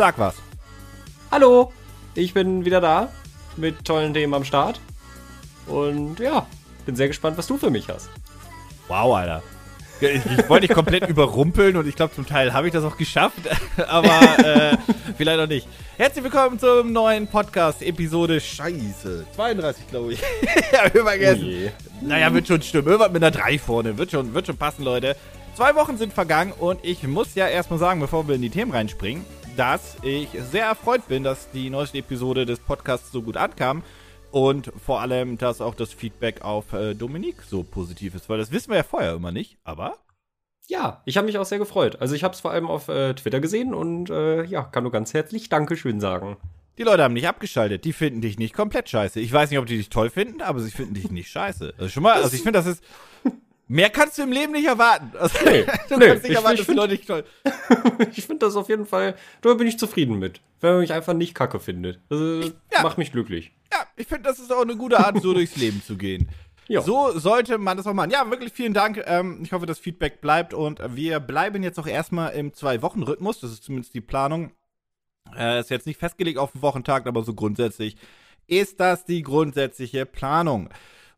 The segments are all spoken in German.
Sag was. Hallo, ich bin wieder da mit tollen Themen am Start. Und ja, bin sehr gespannt, was du für mich hast. Wow, Alter. Ich, ich wollte dich komplett überrumpeln und ich glaube, zum Teil habe ich das auch geschafft, aber äh, vielleicht noch nicht. Herzlich willkommen zum neuen Podcast, Episode Scheiße. 32, glaube ich. ja, wir vergessen. Naja, wird schon stimmen. Irgendwas mit einer 3 vorne. Wird schon, wird schon passen, Leute. Zwei Wochen sind vergangen und ich muss ja erstmal sagen, bevor wir in die Themen reinspringen, dass ich sehr erfreut bin, dass die neueste Episode des Podcasts so gut ankam. Und vor allem, dass auch das Feedback auf äh, Dominik so positiv ist, weil das wissen wir ja vorher immer nicht, aber. Ja, ich habe mich auch sehr gefreut. Also ich habe es vor allem auf äh, Twitter gesehen und äh, ja, kann nur ganz herzlich Dankeschön sagen. Die Leute haben nicht abgeschaltet, die finden dich nicht komplett scheiße. Ich weiß nicht, ob die dich toll finden, aber sie finden dich nicht scheiße. Also schon mal, also ich finde, das ist. Mehr kannst du im Leben nicht erwarten. Also, nee, du nee, kannst nicht erwarten, ich, ich dass die Leute nicht toll. ich finde das auf jeden Fall, da bin ich zufrieden mit. Wenn man mich einfach nicht kacke findet. Das ich, ja. macht mich glücklich. Ja, ich finde, das ist auch eine gute Art, so durchs Leben zu gehen. Jo. So sollte man das auch machen. Ja, wirklich vielen Dank. Ähm, ich hoffe, das Feedback bleibt und wir bleiben jetzt auch erstmal im Zwei-Wochen-Rhythmus. Das ist zumindest die Planung. Äh, ist jetzt nicht festgelegt auf den Wochentag, aber so grundsätzlich ist das die grundsätzliche Planung.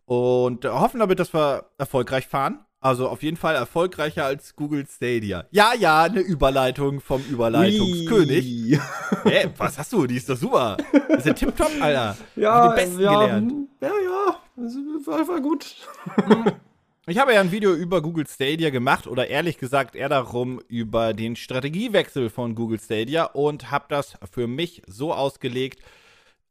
Und hoffen damit, dass wir erfolgreich fahren. Also auf jeden Fall erfolgreicher als Google Stadia. Ja, ja, eine Überleitung vom Überleitungskönig. Hä, was hast du? Die ist doch super. Das ist ja tipptopp, Alter. Ja, den Besten ja, gelernt. ja, ja, das war, war gut. Ich habe ja ein Video über Google Stadia gemacht oder ehrlich gesagt eher darum über den Strategiewechsel von Google Stadia und habe das für mich so ausgelegt,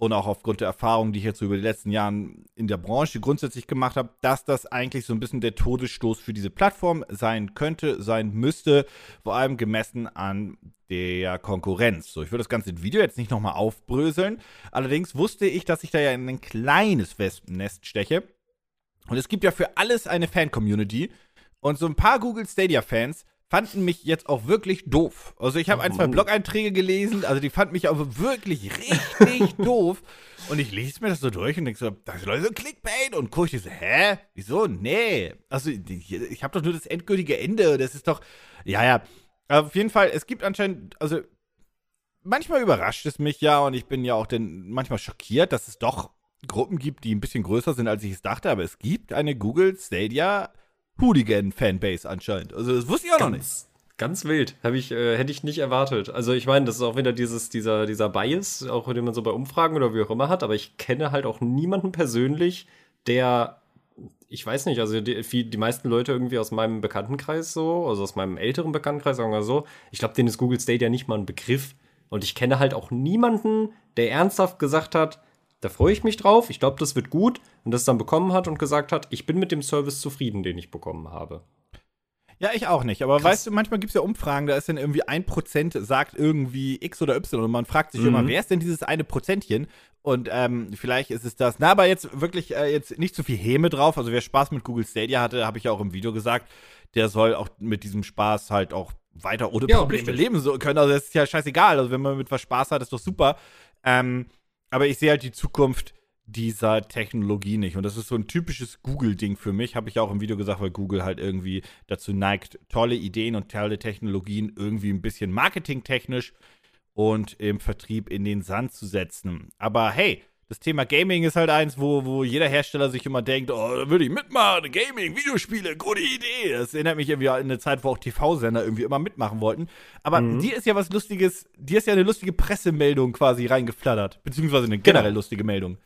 und auch aufgrund der Erfahrungen, die ich jetzt über die letzten Jahre in der Branche grundsätzlich gemacht habe, dass das eigentlich so ein bisschen der Todesstoß für diese Plattform sein könnte, sein müsste, vor allem gemessen an der Konkurrenz. So, ich würde das ganze Video jetzt nicht nochmal aufbröseln. Allerdings wusste ich, dass ich da ja in ein kleines Wespennest steche. Und es gibt ja für alles eine Fan-Community. Und so ein paar Google Stadia-Fans fanden mich jetzt auch wirklich doof. Also ich habe ein, zwei Blog-Einträge gelesen, also die fanden mich aber wirklich richtig doof. Und ich lese mir das so durch und denke so, das ist Leute so Clickbait und gucke ich so, hä? Wieso? Nee. Also ich, habe doch nur das endgültige Ende. Das ist doch, ja, ja. Auf jeden Fall, es gibt anscheinend, also manchmal überrascht es mich ja und ich bin ja auch denn manchmal schockiert, dass es doch Gruppen gibt, die ein bisschen größer sind, als ich es dachte. Aber es gibt eine Google Stadia Hooligan-Fanbase anscheinend. Also das wusste ich auch ganz, noch nicht. Ganz wild. Hab ich, äh, hätte ich nicht erwartet. Also ich meine, das ist auch wieder dieses, dieser, dieser Bias, auch den man so bei Umfragen oder wie auch immer hat, aber ich kenne halt auch niemanden persönlich, der ich weiß nicht, also die, die, meisten Leute irgendwie aus meinem Bekanntenkreis so, also aus meinem älteren Bekanntenkreis, sagen wir so, ich glaube, denen ist Google Stadia nicht mal ein Begriff. Und ich kenne halt auch niemanden, der ernsthaft gesagt hat, da freue ich mich drauf, ich glaube, das wird gut und das dann bekommen hat und gesagt hat, ich bin mit dem Service zufrieden, den ich bekommen habe. Ja, ich auch nicht. Aber Krass. weißt du, manchmal gibt es ja Umfragen, da ist dann irgendwie ein Prozent sagt irgendwie X oder Y und man fragt sich mhm. immer, wer ist denn dieses eine Prozentchen? Und ähm, vielleicht ist es das. Na, aber jetzt wirklich äh, jetzt nicht zu viel Häme drauf. Also wer Spaß mit Google Stadia hatte, habe ich ja auch im Video gesagt, der soll auch mit diesem Spaß halt auch weiter ohne ja, Probleme richtig. leben so können. Also das ist ja scheißegal. Also wenn man mit was Spaß hat, ist doch super. Ähm, aber ich sehe halt die Zukunft dieser Technologie nicht. Und das ist so ein typisches Google-Ding für mich, habe ich auch im Video gesagt, weil Google halt irgendwie dazu neigt, tolle Ideen und tolle Technologien irgendwie ein bisschen marketingtechnisch und im Vertrieb in den Sand zu setzen. Aber hey, das Thema Gaming ist halt eins, wo, wo jeder Hersteller sich immer denkt, oh, da würde ich mitmachen, Gaming, Videospiele, gute Idee. Das erinnert mich irgendwie an eine Zeit, wo auch TV-Sender irgendwie immer mitmachen wollten. Aber mhm. dir ist ja was Lustiges, dir ist ja eine lustige Pressemeldung quasi reingeflattert, beziehungsweise eine generell genau. lustige Meldung.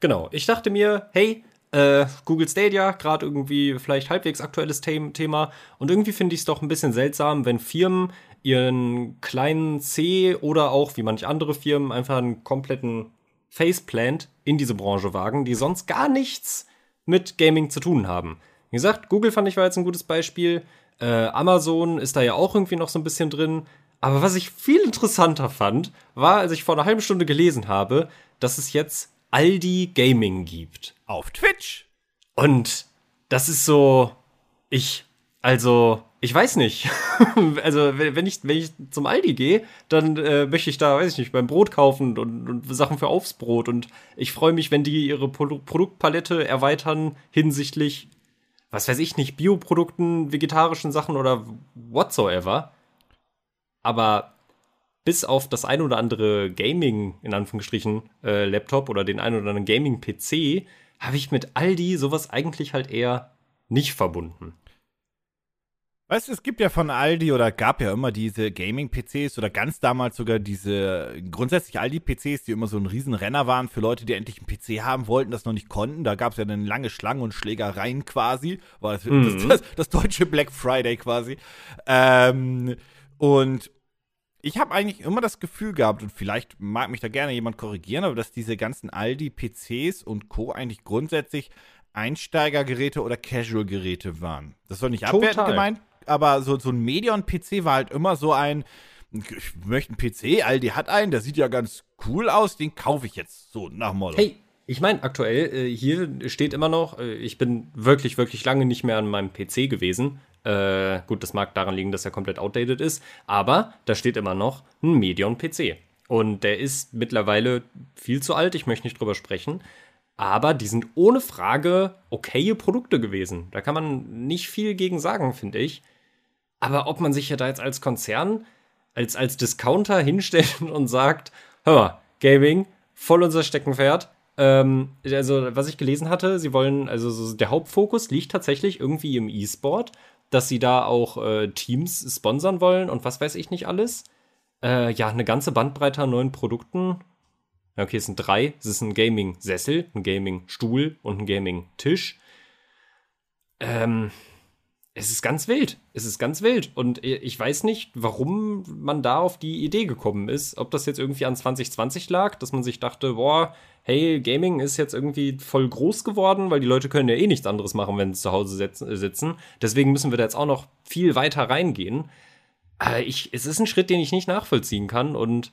Genau, ich dachte mir, hey, äh, Google Stadia, gerade irgendwie vielleicht halbwegs aktuelles Thema. Und irgendwie finde ich es doch ein bisschen seltsam, wenn Firmen ihren kleinen C oder auch wie manche andere Firmen einfach einen kompletten Faceplant in diese Branche wagen, die sonst gar nichts mit Gaming zu tun haben. Wie gesagt, Google fand ich war jetzt ein gutes Beispiel. Äh, Amazon ist da ja auch irgendwie noch so ein bisschen drin. Aber was ich viel interessanter fand, war, als ich vor einer halben Stunde gelesen habe, dass es jetzt Aldi Gaming gibt. Auf Twitch. Und das ist so, ich, also, ich weiß nicht. also, wenn ich, wenn ich zum Aldi gehe, dann äh, möchte ich da, weiß ich nicht, beim Brot kaufen und, und Sachen für Aufsbrot. Und ich freue mich, wenn die ihre Pro Produktpalette erweitern hinsichtlich, was weiß ich nicht, Bioprodukten, vegetarischen Sachen oder whatsoever. Aber bis auf das ein oder andere Gaming, in Anführungsstrichen, äh, Laptop oder den ein oder anderen Gaming-PC, habe ich mit Aldi sowas eigentlich halt eher nicht verbunden. Weißt du, es gibt ja von Aldi oder gab ja immer diese Gaming-PCs oder ganz damals sogar diese grundsätzlich Aldi-PCs, die immer so ein Riesenrenner waren für Leute, die endlich einen PC haben wollten, das noch nicht konnten. Da gab es ja dann lange Schlangen und Schlägereien quasi. War das, mhm. das, das, das, deutsche Black Friday quasi. Ähm, und ich habe eigentlich immer das Gefühl gehabt, und vielleicht mag mich da gerne jemand korrigieren, aber dass diese ganzen Aldi-PCs und Co. eigentlich grundsätzlich Einsteigergeräte oder Casual-Geräte waren. Das soll nicht abwertend gemeint aber so, so ein Medion-PC war halt immer so ein, ich möchte einen PC, Aldi hat einen, der sieht ja ganz cool aus, den kaufe ich jetzt so nach Motto. Hey, ich meine, aktuell, äh, hier steht immer noch, äh, ich bin wirklich, wirklich lange nicht mehr an meinem PC gewesen. Äh, gut, das mag daran liegen, dass er komplett outdated ist, aber da steht immer noch ein Medion-PC. Und der ist mittlerweile viel zu alt, ich möchte nicht drüber sprechen. Aber die sind ohne Frage okaye Produkte gewesen. Da kann man nicht viel gegen sagen, finde ich. Aber ob man sich ja da jetzt als Konzern, als, als Discounter hinstellt und sagt, hör mal, Gaming, voll unser Steckenpferd. Ähm, also, was ich gelesen hatte, sie wollen, also so, der Hauptfokus liegt tatsächlich irgendwie im E-Sport, dass sie da auch äh, Teams sponsern wollen und was weiß ich nicht alles. Äh, ja, eine ganze Bandbreite an neuen Produkten. Okay, es sind drei. Es ist ein Gaming-Sessel, ein Gaming-Stuhl und ein Gaming-Tisch. Ähm, es ist ganz wild. Es ist ganz wild. Und ich weiß nicht, warum man da auf die Idee gekommen ist. Ob das jetzt irgendwie an 2020 lag, dass man sich dachte, boah, hey, Gaming ist jetzt irgendwie voll groß geworden, weil die Leute können ja eh nichts anderes machen, wenn sie zu Hause sitzen. Deswegen müssen wir da jetzt auch noch viel weiter reingehen. Aber ich, es ist ein Schritt, den ich nicht nachvollziehen kann und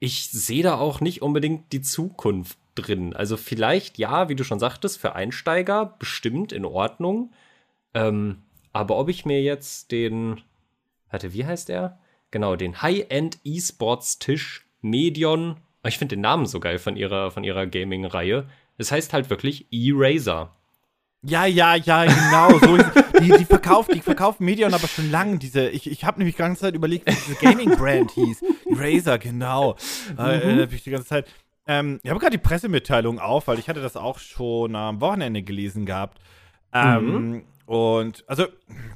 ich sehe da auch nicht unbedingt die Zukunft drin. Also vielleicht ja, wie du schon sagtest, für Einsteiger bestimmt in Ordnung. Ähm, aber ob ich mir jetzt den, warte, wie heißt er? Genau, den High-End E-Sports Tisch Medion. Ich finde den Namen so geil von ihrer, von ihrer Gaming-Reihe. Es heißt halt wirklich E-Razer. Ja, ja, ja, genau. So, die, die, verkauft, die verkauft Medion aber schon lange. Diese, ich, ich habe nämlich die ganze Zeit überlegt, wie diese Gaming-Brand hieß. Razer, genau. Mhm. Äh, ich die ganze Zeit. Ähm, ich habe gerade die Pressemitteilung auf, weil ich hatte das auch schon am Wochenende gelesen gehabt. Ähm, mhm. Und also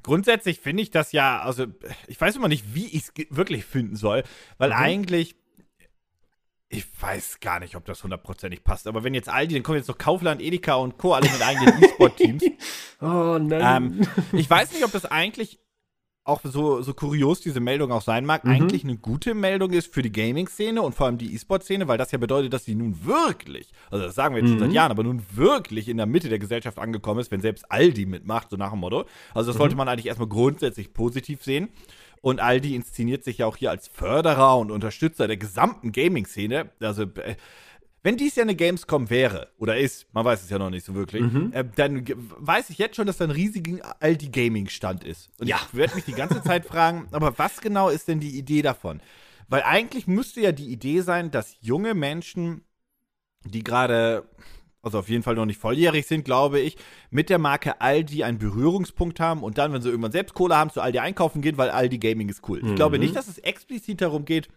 grundsätzlich finde ich das ja, also ich weiß immer nicht, wie ich es wirklich finden soll, weil mhm. eigentlich ich weiß gar nicht, ob das hundertprozentig passt. Aber wenn jetzt Aldi, dann kommen jetzt noch Kaufland, Edeka und Co. alle mit eigenen E-Sport-Teams. oh nein. Ähm, ich weiß nicht, ob das eigentlich auch so, so kurios diese Meldung auch sein mag, mhm. eigentlich eine gute Meldung ist für die Gaming-Szene und vor allem die E-Sport-Szene, weil das ja bedeutet, dass sie nun wirklich, also das sagen wir jetzt mhm. schon seit mhm. Jahren, aber nun wirklich in der Mitte der Gesellschaft angekommen ist, wenn selbst Aldi mitmacht, so nach dem Motto. Also das mhm. sollte man eigentlich erstmal grundsätzlich positiv sehen. Und Aldi inszeniert sich ja auch hier als Förderer und Unterstützer der gesamten Gaming-Szene. Also äh, wenn dies ja eine Gamescom wäre oder ist, man weiß es ja noch nicht so wirklich, mhm. äh, dann weiß ich jetzt schon, dass da ein riesiger Aldi Gaming Stand ist. Und ja. ich werde mich die ganze Zeit fragen, aber was genau ist denn die Idee davon? Weil eigentlich müsste ja die Idee sein, dass junge Menschen, die gerade also auf jeden Fall noch nicht volljährig sind, glaube ich, mit der Marke Aldi einen Berührungspunkt haben und dann, wenn sie irgendwann selbst Kohle haben, zu Aldi einkaufen gehen, weil Aldi Gaming ist cool. Mhm. Ich glaube mhm. nicht, dass es explizit darum geht,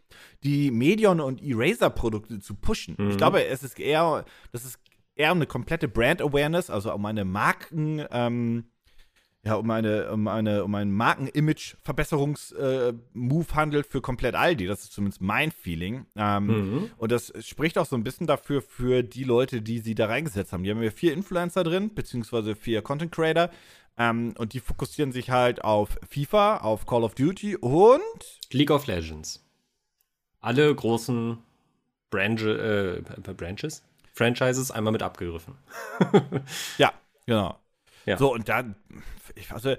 die Medion und Eraser-Produkte zu pushen. Mhm. Ich glaube, es ist eher, das ist eher um eine komplette Brand Awareness, also um eine Marken, ähm, ja, um eine, um eine, um einen Marken-Image-Verbesserungs-Move äh, handelt für komplett Aldi. Das ist zumindest mein Feeling. Ähm, mhm. Und das spricht auch so ein bisschen dafür für die Leute, die sie da reingesetzt haben. Die haben ja vier Influencer drin, beziehungsweise vier Content Creator. Ähm, und die fokussieren sich halt auf FIFA, auf Call of Duty und League of Legends. Alle großen Branche, äh, Branches, Franchises einmal mit abgegriffen. ja, genau. Ja. So, und dann, ich, also,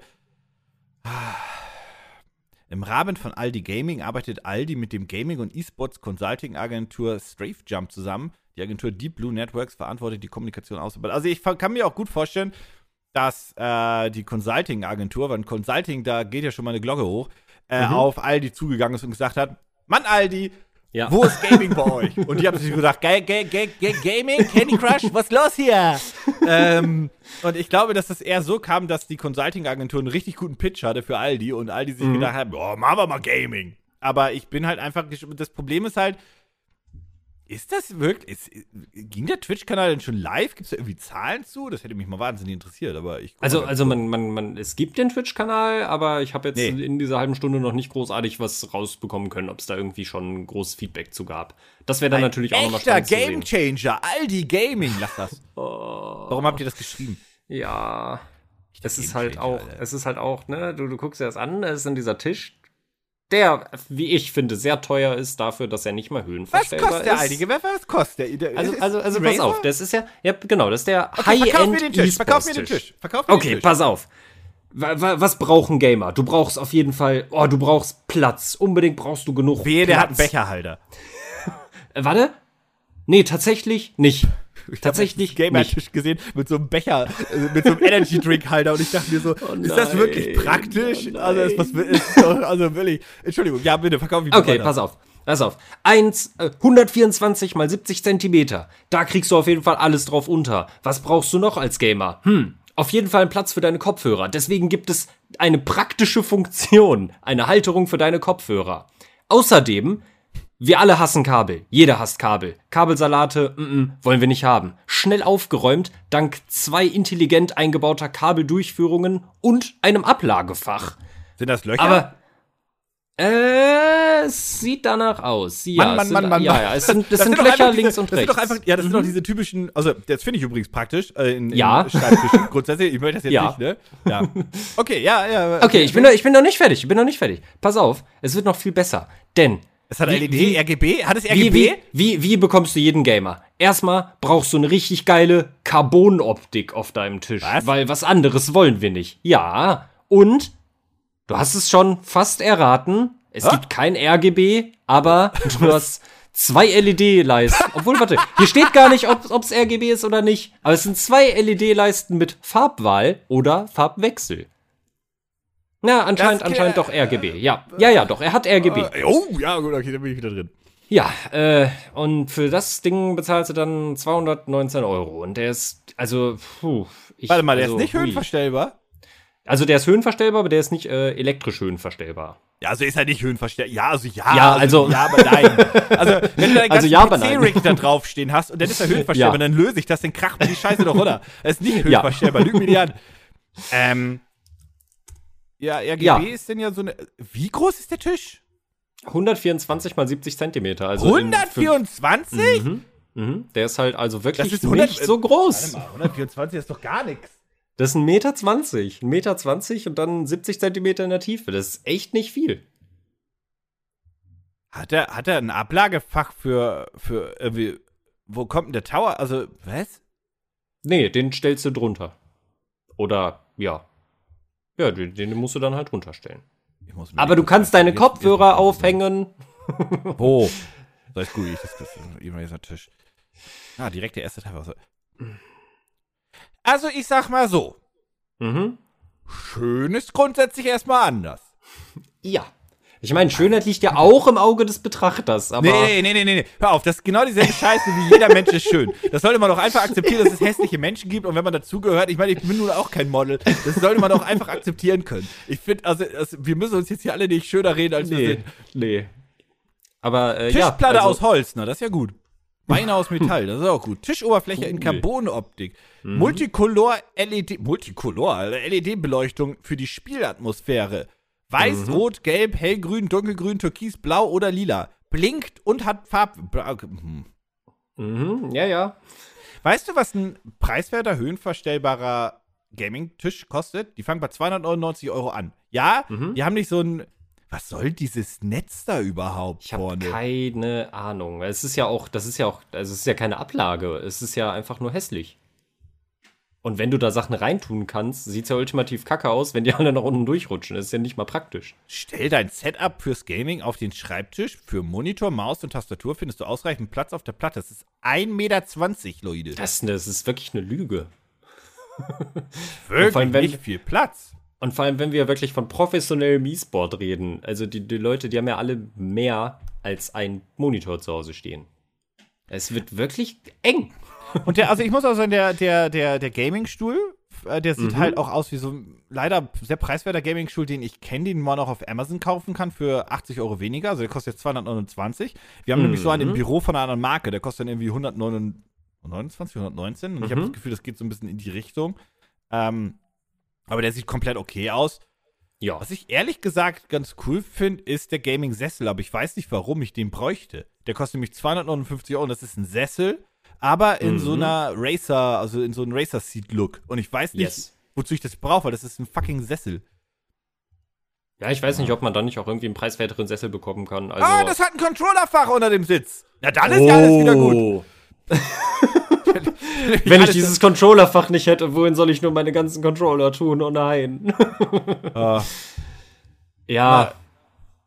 im Rahmen von Aldi Gaming arbeitet Aldi mit dem Gaming- und E-Sports Consulting-Agentur Strafe Jump zusammen. Die Agentur Deep Blue Networks verantwortet die Kommunikation aus. Also ich kann mir auch gut vorstellen, dass äh, die Consulting-Agentur, weil Consulting, da geht ja schon mal eine Glocke hoch, äh, mhm. auf Aldi zugegangen ist und gesagt hat, Mann Aldi, ja. Wo ist Gaming bei euch? Und die haben sich gesagt, Ga Ga Ga Gaming, Candy Crush, was los hier? ähm, und ich glaube, dass das eher so kam, dass die Consulting-Agentur einen richtig guten Pitch hatte für Aldi und Aldi sich mhm. gedacht hat, boah, machen wir mal Gaming. aber ich bin halt einfach. Das Problem ist halt, ist das wirklich. Ist, ging der Twitch-Kanal denn schon live? Gibt es da irgendwie Zahlen zu? Das hätte mich mal wahnsinnig interessiert, aber ich. Also, also man, man, man, es gibt den Twitch-Kanal, aber ich habe jetzt nee. in dieser halben Stunde noch nicht großartig was rausbekommen können, ob es da irgendwie schon großes Feedback zu gab. Das wäre dann Ein natürlich auch nochmal spannend. Game Changer, Aldi Gaming, lass das. oh. Warum habt ihr das geschrieben? Ja. Es ist halt auch, Alter. es ist halt auch, ne, du, du guckst dir das an, es ist in dieser Tisch, der, wie ich finde, sehr teuer ist dafür, dass er nicht mal höhenverstellbar ist. Was kostet der einige? Was kostet der? also, also, also pass auf, das ist ja, ja genau, das ist der okay, High-End e Verkauf mir den Tisch. Verkauf mir okay, den Tisch. pass auf. Was brauchen Gamer? Du brauchst auf jeden Fall, oh, du brauchst Platz. Unbedingt brauchst du genug Wehe, der hat einen Becherhalter. warte. Nee, tatsächlich nicht. Ich tatsächlich Gamer-Tisch gesehen mit so einem Becher, äh, mit so einem Energy-Drink-Halter und ich dachte mir so, oh ist das wirklich praktisch? Oh also, ist was, ist doch, also wirklich, Entschuldigung, ja, bitte, verkauf ich Okay, weiter. pass auf. Pass auf. 1, äh, 124 mal 70 Zentimeter. Da kriegst du auf jeden Fall alles drauf unter. Was brauchst du noch als Gamer? Hm, auf jeden Fall einen Platz für deine Kopfhörer. Deswegen gibt es eine praktische Funktion, eine Halterung für deine Kopfhörer. Außerdem wir alle hassen Kabel. Jeder hasst Kabel. Kabelsalate, mm -mm, wollen wir nicht haben. Schnell aufgeräumt, dank zwei intelligent eingebauter Kabeldurchführungen und einem Ablagefach. Sind das Löcher? Aber äh, es sieht danach aus. Ja, Mann, Mann, Mann, Mann, ja, ja, es sind, das, das sind, sind Löcher diese, links und das rechts. Sind doch einfach, ja, das mhm. sind doch diese typischen, also das finde ich übrigens praktisch äh, in, in ja. Schreibtischen. Grundsätzlich, ich möchte das jetzt ja. nicht, ne? Ja. Okay, ja, ja. Okay, okay ich, bin noch, ich bin noch nicht fertig, ich bin noch nicht fertig. Pass auf, es wird noch viel besser, denn es hat LED, wie, RGB? Hat es RGB? Wie, wie, wie, bekommst du jeden Gamer? Erstmal brauchst du eine richtig geile Carbon-Optik auf deinem Tisch. Was? Weil was anderes wollen wir nicht. Ja, und du hast es schon fast erraten. Es ha? gibt kein RGB, aber du hast zwei LED-Leisten. Obwohl, warte, hier steht gar nicht, ob es RGB ist oder nicht. Aber es sind zwei LED-Leisten mit Farbwahl oder Farbwechsel. Na, anscheinend, anscheinend doch RGB. Ja, ja, ja, doch. Er hat RGB. Äh, oh, ja, gut, okay, dann bin ich wieder drin. Ja, äh, und für das Ding bezahlst du dann 219 Euro. Und der ist, also, puh. Ich, Warte mal, der also, ist nicht hui. höhenverstellbar? Also, der ist höhenverstellbar, aber der ist nicht äh, elektrisch höhenverstellbar. Ja, also ist er nicht höhenverstellbar. Ja, also ja. Ja, also. also ja, aber nein. Also, wenn du deinen also also, ja, PC-Rig da draufstehen hast und dann ist er höhenverstellbar, ja. dann löse ich das, dann kracht mir die Scheiße doch runter. Er ist nicht höhenverstellbar, ja. lüg mir die an. Ähm, ja, RGB ja. ist denn ja so eine. Wie groß ist der Tisch? 124 mal 70 Zentimeter. Also 124? In, mhm, mhm. Der ist halt also wirklich 100, nicht so groß. Warte mal, 124 ist doch gar nichts. Das ist ein Meter 20. Ein Meter 20 und dann 70 Zentimeter in der Tiefe. Das ist echt nicht viel. Hat er, hat er ein Ablagefach für, für irgendwie. Wo kommt denn der Tower? Also, was? Nee, den stellst du drunter. Oder, ja, ja, den, den musst du dann halt runterstellen. Aber du kannst deine Kopfhörer aufhängen. Wo? So ist gut, ich das, das ist ein Tisch. Ah, direkt der erste Teil. Also, ich sag mal so. Mhm. Schön ist grundsätzlich erstmal anders. Ja. Ich meine, Schönheit liegt ja auch im Auge des Betrachters, aber. Nee, nee, nee, nee, nee. Hör auf, das ist genau dieselbe Scheiße wie jeder Mensch ist schön. Das sollte man doch einfach akzeptieren, dass es hässliche Menschen gibt und wenn man dazugehört, ich meine, ich bin nun auch kein Model, das sollte man doch einfach akzeptieren können. Ich finde, also, also, wir müssen uns jetzt hier alle nicht schöner reden, als nee, wir sind. Nee. Aber, äh, Tischplatte ja, also, aus Holz, na, das ist ja gut. Beine aus Metall, das ist auch gut. Tischoberfläche cool. in Carbonoptik. Mhm. Multicolor LED, Multicolor, LED-Beleuchtung für die Spielatmosphäre. Weiß, mhm. Rot, Gelb, Hellgrün, Dunkelgrün, Türkis, Blau oder Lila. Blinkt und hat Farb. Hm. Mhm, ja, ja. Weißt du, was ein preiswerter, höhenverstellbarer Gaming-Tisch kostet? Die fangen bei 299 Euro an. Ja, mhm. die haben nicht so ein. Was soll dieses Netz da überhaupt ich habe keine Ahnung. Es ist ja auch, das ist ja auch, also es ist ja keine Ablage. Es ist ja einfach nur hässlich. Und wenn du da Sachen reintun kannst, sieht es ja ultimativ kacke aus, wenn die alle nach unten durchrutschen. Das ist ja nicht mal praktisch. Stell dein Setup fürs Gaming auf den Schreibtisch. Für Monitor, Maus und Tastatur findest du ausreichend Platz auf der Platte. Das ist 1,20 Meter, Leute. Das, das ist wirklich eine Lüge. wirklich allem, wenn, nicht viel Platz. Und vor allem, wenn wir wirklich von professionellem E-Sport reden. Also die, die Leute, die haben ja alle mehr als ein Monitor zu Hause stehen. Es wird wirklich eng. Und der, also ich muss auch sagen, der, der, der, der Gaming-Stuhl Äh, der sieht Mhm. halt auch aus wie so ein leider sehr preiswerter Gaming-Stuhl, den ich kenne, den man auch auf Amazon kaufen kann für 80 Euro weniger. Also der kostet jetzt 229. Wir haben nämlich so einen im Mhm. Büro von einer anderen Marke, der kostet dann irgendwie 129, 119. Und ich habe Mhm. das Gefühl, das geht so ein bisschen in die Richtung. Ähm, aber der sieht komplett okay aus. Ja. Was ich ehrlich gesagt ganz cool finde, ist der Gaming-Sessel, aber ich weiß nicht, warum ich den bräuchte. Der kostet nämlich 259 Euro und das ist ein Sessel, aber in so Mhm. einer Racer, also in so einem Racer-Seat-Look. Und ich weiß nicht, Yes. wozu ich das brauche, weil das ist ein fucking Sessel. Ja, ich weiß nicht, ob man dann nicht auch irgendwie einen preiswerteren Sessel bekommen kann. Also, ah, das hat ein Controllerfach unter dem Sitz. Na, dann ist ja alles wieder gut. Oh. Wenn ich dieses Controllerfach nicht hätte, wohin soll ich nur meine ganzen Controller tun? Oh nein. Ah. Ja,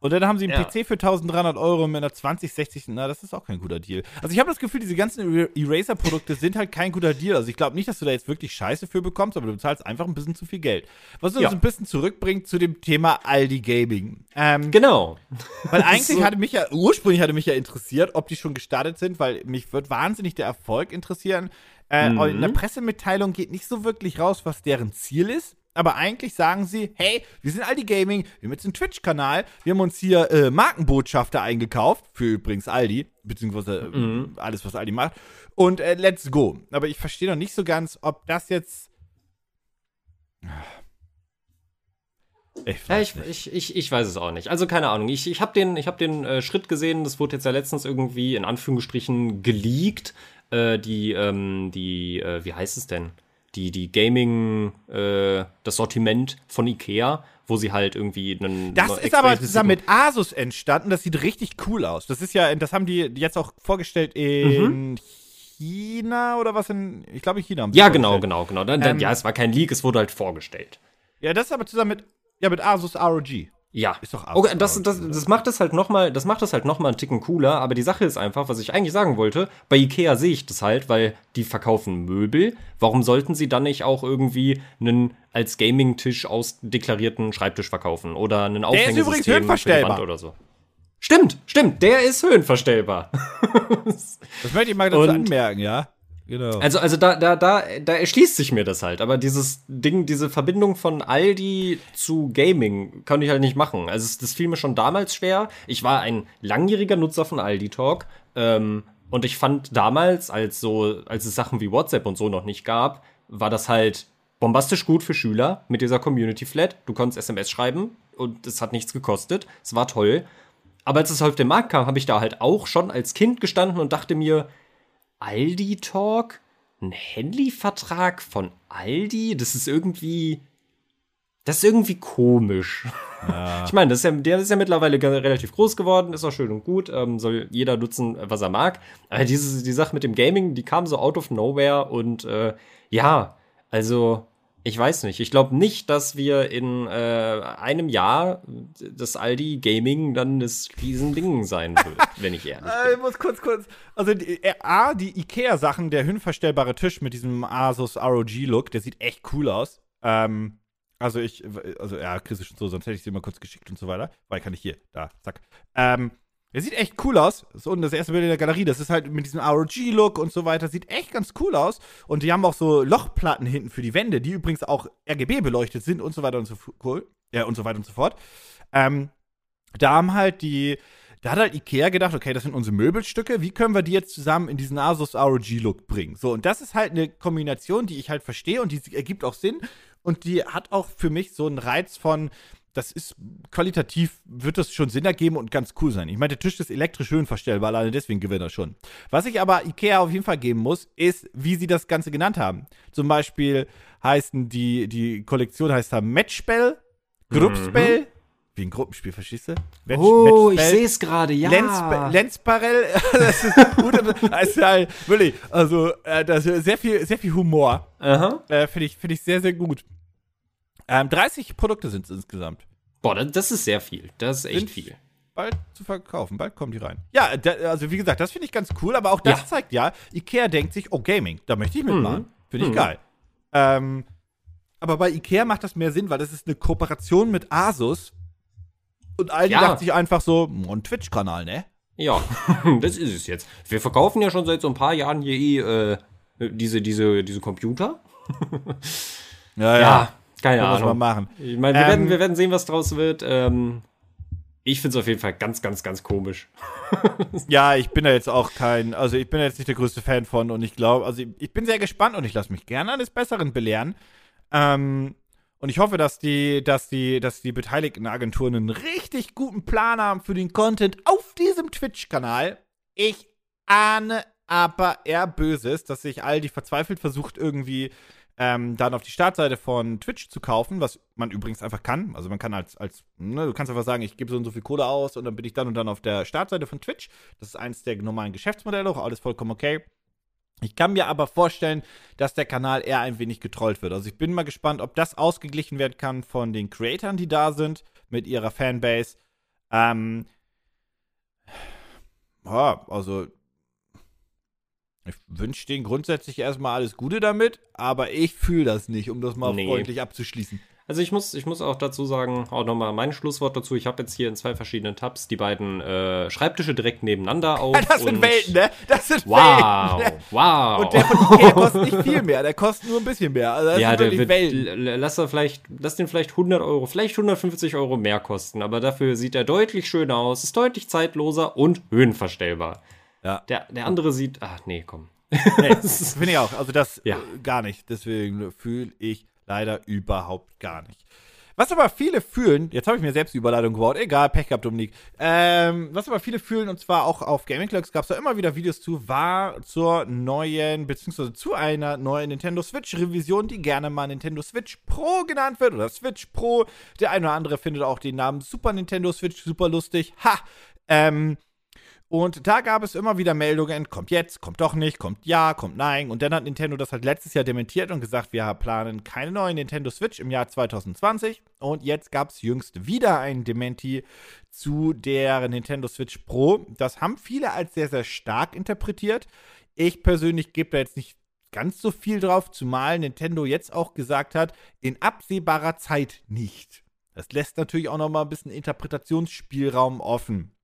Und dann haben sie einen Ja. PC für 1300 Euro mit einer 2060. Na, das ist auch kein guter Deal. Also ich habe das Gefühl, diese ganzen Er- Eraser-Produkte sind halt kein guter Deal. Also ich glaube nicht, dass du da jetzt wirklich Scheiße für bekommst, aber du bezahlst einfach ein bisschen zu viel Geld. Was uns Ja. ein bisschen zurückbringt zu dem Thema Aldi Gaming. Ähm, genau. weil eigentlich So. hatte mich ja, ursprünglich hatte mich ja interessiert, ob die schon gestartet sind, weil mich wird wahnsinnig der Erfolg interessieren. Äh, Mhm. In der Pressemitteilung geht nicht so wirklich raus, was deren Ziel ist. Aber eigentlich sagen sie, hey, wir sind Aldi Gaming, wir haben jetzt einen Twitch-Kanal, wir haben uns hier äh, Markenbotschafter eingekauft, für übrigens Aldi, beziehungsweise äh, Mhm. alles, was Aldi macht. Und äh, let's go. Aber ich verstehe noch nicht so ganz, ob das jetzt. Ich Ja, weiß ich, nicht. ich, ich, ich weiß es auch nicht. Also keine Ahnung. Ich, ich habe den, ich hab den äh, Schritt gesehen, das wurde jetzt ja letztens irgendwie in Anführungsstrichen geleakt. Äh, die, ähm, die, äh, wie heißt es denn? Die, die Gaming, äh, das Sortiment von Ikea, wo sie halt irgendwie einen. Das ist aber zusammen mit Asus entstanden. Das sieht richtig cool aus. Das ist ja, das haben die jetzt auch vorgestellt in China oder was in, ich glaube in China haben sie Ja, genau, genau, genau. Dann, dann, Ähm, ja, es war kein Leak, es wurde halt vorgestellt. Ja, das ist aber zusammen mit, ja, mit Asus ROG. Ja. Ist doch okay, das, das, das macht es halt noch mal, das macht es halt noch mal einen Ticken cooler, aber die Sache ist einfach, was ich eigentlich sagen wollte, bei Ikea sehe ich das halt, weil die verkaufen Möbel. Warum sollten sie dann nicht auch irgendwie einen als Gaming-Tisch ausdeklarierten Schreibtisch verkaufen oder einen ist Aufhängesystem übrigens die höhenverstellbar. Wand oder so? Stimmt, stimmt, der ist höhenverstellbar. Das möchte ich mal dazu Und- anmerken, ja. Genau. Also, also da, da, da, da erschließt sich mir das halt. Aber dieses Ding, diese Verbindung von Aldi zu Gaming kann ich halt nicht machen. Also, das fiel mir schon damals schwer. Ich war ein langjähriger Nutzer von Aldi Talk. Ähm, und ich fand damals, als so, als es Sachen wie WhatsApp und so noch nicht gab, war das halt bombastisch gut für Schüler mit dieser Community Flat. Du konntest SMS schreiben und es hat nichts gekostet. Es war toll. Aber als es auf den Markt kam, habe ich da halt auch schon als Kind gestanden und dachte mir, Aldi Talk? Ein Handyvertrag von Aldi? Das ist irgendwie. Das ist irgendwie komisch. Ich meine, das ist ja, der ist ja mittlerweile relativ groß geworden, ist auch schön und gut, ähm, soll jeder nutzen, was er mag. Aber diese, die Sache mit dem Gaming, die kam so out of nowhere und äh, ja, also ich weiß nicht. Ich glaube nicht, dass wir in äh, einem Jahr das Aldi Gaming dann das Riesending sein wird, wenn ich ehrlich bin. Äh, ich muss kurz, kurz. Also, die, äh, A, die IKEA-Sachen, der höhenverstellbare Tisch mit diesem Asus ROG-Look, der sieht echt cool aus. Ähm, also, ich, also, ja, Chris ist schon so, sonst hätte ich sie mal kurz geschickt und so weiter. Weil kann ich hier, da, zack. Ähm, der sieht echt cool aus. Das ist unten das erste Bild in der Galerie. Das ist halt mit diesem ROG-Look und so weiter. Sieht echt ganz cool aus. Und die haben auch so Lochplatten hinten für die Wände, die übrigens auch RGB beleuchtet sind und so weiter und so cool. Ja, und so weiter und so fort. Ähm, da haben halt die, da hat halt Ikea gedacht, okay, das sind unsere Möbelstücke, wie können wir die jetzt zusammen in diesen Asus ROG-Look bringen? So, und das ist halt eine Kombination, die ich halt verstehe und die ergibt auch Sinn und die hat auch für mich so einen Reiz von, das ist qualitativ, wird das schon Sinn ergeben und ganz cool sein. Ich meine, der Tisch ist elektrisch höhenverstellbar, alleine deswegen gewinnt er schon. Was ich aber Ikea auf jeden Fall geben muss, ist, wie sie das Ganze genannt haben. Zum Beispiel heißen die, die Kollektion heißt da Matchspell, Gruppspell, wie ein Gruppenspiel, verstehst du? Match, Oh, ich Matchspell. sehe es gerade, ja. Lenz, Lenzbarell, das ist gut. Das ist halt, wirklich, also, äh, das ist sehr viel, sehr viel Humor. Aha. Äh, Finde ich, find ich sehr, sehr gut. Ähm, 30 Produkte sind es insgesamt. Boah, das, ist sehr viel. Das ist echt Sind- viel. Bald zu verkaufen, bald kommen die rein. Ja, da, also wie gesagt, das finde ich ganz cool, aber auch das Ja. zeigt ja, Ikea denkt sich, oh, Gaming, da möchte ich mitmachen. Finde ich Mhm. geil. Ähm, aber bei Ikea macht das mehr Sinn, weil das ist eine Kooperation mit Asus. Und Aldi Ja. dachte sich einfach so, "Oh, ein Twitch-Kanal, ne? Ja, das ist es jetzt. Wir verkaufen ja schon seit so ein paar Jahren hier eh äh, diese, diese, diese Computer. Ja, Ja, keine Ahnung. mal machen. Ich meine, wir, Ähm, werden, wir werden sehen, was draus wird. Ähm, ich finde es auf jeden Fall ganz, ganz, ganz komisch. Ja, ich bin da jetzt auch kein, also ich bin da jetzt nicht der größte Fan von und ich glaube, also ich, ich bin sehr gespannt und ich lasse mich gerne eines Besseren belehren. Ähm, und ich hoffe, dass die, dass die, dass die beteiligten Agenturen einen richtig guten Plan haben für den Content auf diesem Twitch-Kanal. Ich ahne aber eher Böses, dass sich all die verzweifelt versucht, irgendwie ähm, dann auf die Startseite von Twitch zu kaufen, was man übrigens einfach kann. Also man kann als, als ne, du kannst einfach sagen, ich gebe so und so viel Kohle aus und dann bin ich dann und dann auf der Startseite von Twitch. Das ist eins der normalen Geschäftsmodelle, auch alles vollkommen okay. Ich kann mir aber vorstellen, dass der Kanal eher ein wenig getrollt wird. Also ich bin mal gespannt, ob das ausgeglichen werden kann von den Creatoren, die da sind, mit ihrer Fanbase. Ähm, ja, also ich wünsche denen grundsätzlich erstmal alles Gute damit, aber ich fühle das nicht, um das mal Nee. freundlich abzuschließen. Also ich muss, ich muss auch dazu sagen, auch nochmal mein Schlusswort dazu. Ich habe jetzt hier in zwei verschiedenen Tabs die beiden äh, Schreibtische direkt nebeneinander auf. Das sind Welten, ne? Das sind Wow, Welten. wow. Und der von Ikea kostet nicht viel mehr, der kostet nur ein bisschen mehr. Also das ja, der wird, Welten. lass, er vielleicht, lass den vielleicht 100 Euro, vielleicht 150 Euro mehr kosten, aber dafür sieht er deutlich schöner aus, ist deutlich zeitloser und höhenverstellbar. Ja. Der, der andere sieht, ach nee, komm. Nee, finde ich auch. Also das Ja. äh, gar nicht. Deswegen fühle ich leider überhaupt gar nicht. Was aber viele fühlen, jetzt habe ich mir selbst die Überleitung gebaut, egal, Pech gehabt, Dominik. Ähm, was aber viele fühlen, und zwar auch auf Gaming Clerks gab es da immer wieder Videos zu, war zur neuen, beziehungsweise zu einer neuen Nintendo Switch-Revision, die gerne mal Nintendo Switch Pro genannt wird oder Switch Pro. Der eine oder andere findet auch den Namen Super Nintendo Switch super lustig. Ha! Ähm, und da gab es immer wieder Meldungen, kommt jetzt, kommt doch nicht, kommt ja, kommt nein. Und dann hat Nintendo das halt letztes Jahr dementiert und gesagt, wir planen keine neue Nintendo Switch im Jahr 2020. Und jetzt gab es jüngst wieder ein Dementi zu der Nintendo Switch Pro. Das haben viele als sehr, sehr stark interpretiert. Ich persönlich gebe da jetzt nicht ganz so viel drauf, zumal Nintendo jetzt auch gesagt hat, in absehbarer Zeit nicht. Das lässt natürlich auch noch mal ein bisschen Interpretationsspielraum offen.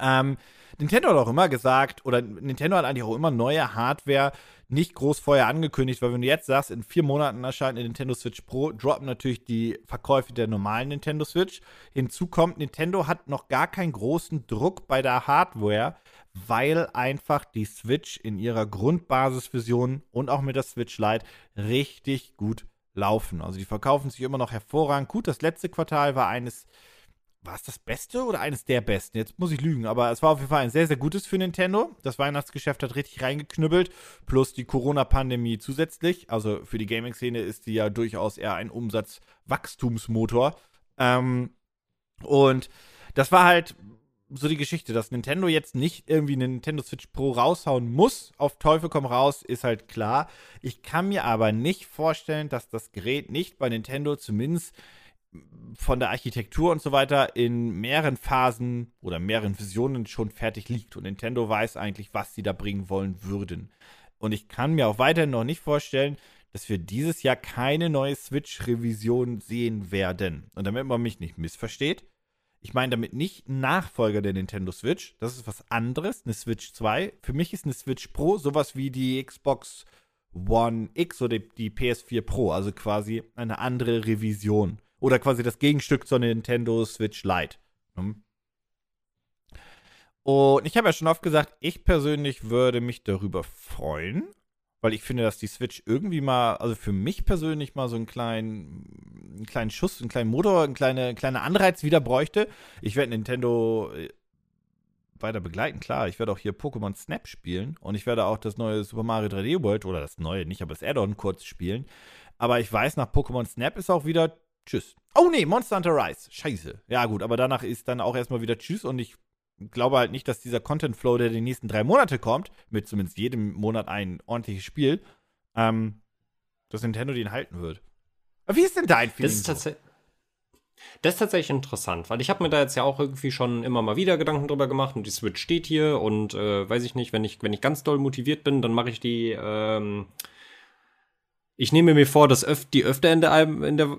Ähm, Nintendo hat auch immer gesagt, oder Nintendo hat eigentlich auch immer neue Hardware nicht groß vorher angekündigt, weil wenn du jetzt sagst, in vier Monaten erscheint eine Nintendo Switch Pro, droppen natürlich die Verkäufe der normalen Nintendo Switch. Hinzu kommt, Nintendo hat noch gar keinen großen Druck bei der Hardware, weil einfach die Switch in ihrer Grundbasisversion und auch mit der Switch Lite richtig gut laufen. Also die verkaufen sich immer noch hervorragend gut. Das letzte Quartal war eines war es das Beste oder eines der besten? Jetzt muss ich lügen, aber es war auf jeden Fall ein sehr, sehr gutes für Nintendo. Das Weihnachtsgeschäft hat richtig reingeknüppelt, plus die Corona-Pandemie zusätzlich. Also für die Gaming-Szene ist die ja durchaus eher ein Umsatzwachstumsmotor. Ähm, und das war halt so die Geschichte, dass Nintendo jetzt nicht irgendwie eine Nintendo Switch Pro raushauen muss, auf Teufel komm raus, ist halt klar. Ich kann mir aber nicht vorstellen, dass das Gerät nicht bei Nintendo zumindest von der Architektur und so weiter in mehreren Phasen oder mehreren Visionen schon fertig liegt. Und Nintendo weiß eigentlich, was sie da bringen wollen würden. Und ich kann mir auch weiterhin noch nicht vorstellen, dass wir dieses Jahr keine neue Switch-Revision sehen werden. Und damit man mich nicht missversteht, ich meine damit nicht Nachfolger der Nintendo Switch. Das ist was anderes, eine Switch 2. Für mich ist eine Switch Pro sowas wie die Xbox One X oder die PS4 Pro, also quasi eine andere Revision. Oder quasi das Gegenstück zur Nintendo Switch Lite. Hm? Und ich habe ja schon oft gesagt, ich persönlich würde mich darüber freuen, weil ich finde, dass die Switch irgendwie mal, also für mich persönlich mal so einen kleinen, einen kleinen Schuss, einen kleinen Motor, einen kleine, kleine Anreiz wieder bräuchte. Ich werde Nintendo äh, weiter begleiten, klar. Ich werde auch hier Pokémon Snap spielen und ich werde auch das neue Super Mario 3D World, oder das neue nicht, aber das Add-on kurz spielen. Aber ich weiß, nach Pokémon Snap ist auch wieder Tschüss. Oh nee, Monster Hunter Rise. Scheiße. Ja, gut, aber danach ist dann auch erstmal wieder Tschüss und ich glaube halt nicht, dass dieser Content Flow, der die nächsten drei Monate kommt, mit zumindest jedem Monat ein ordentliches Spiel, ähm, dass Nintendo den halten wird. Aber wie ist denn dein Feeling? Das ist, so? tats das ist tatsächlich interessant, weil ich habe mir da jetzt ja auch irgendwie schon immer mal wieder Gedanken drüber gemacht und die Switch steht hier und äh, weiß ich nicht, wenn ich, wenn ich ganz doll motiviert bin, dann mache ich die, ähm, ich nehme mir vor, das öf die öfter in der, in der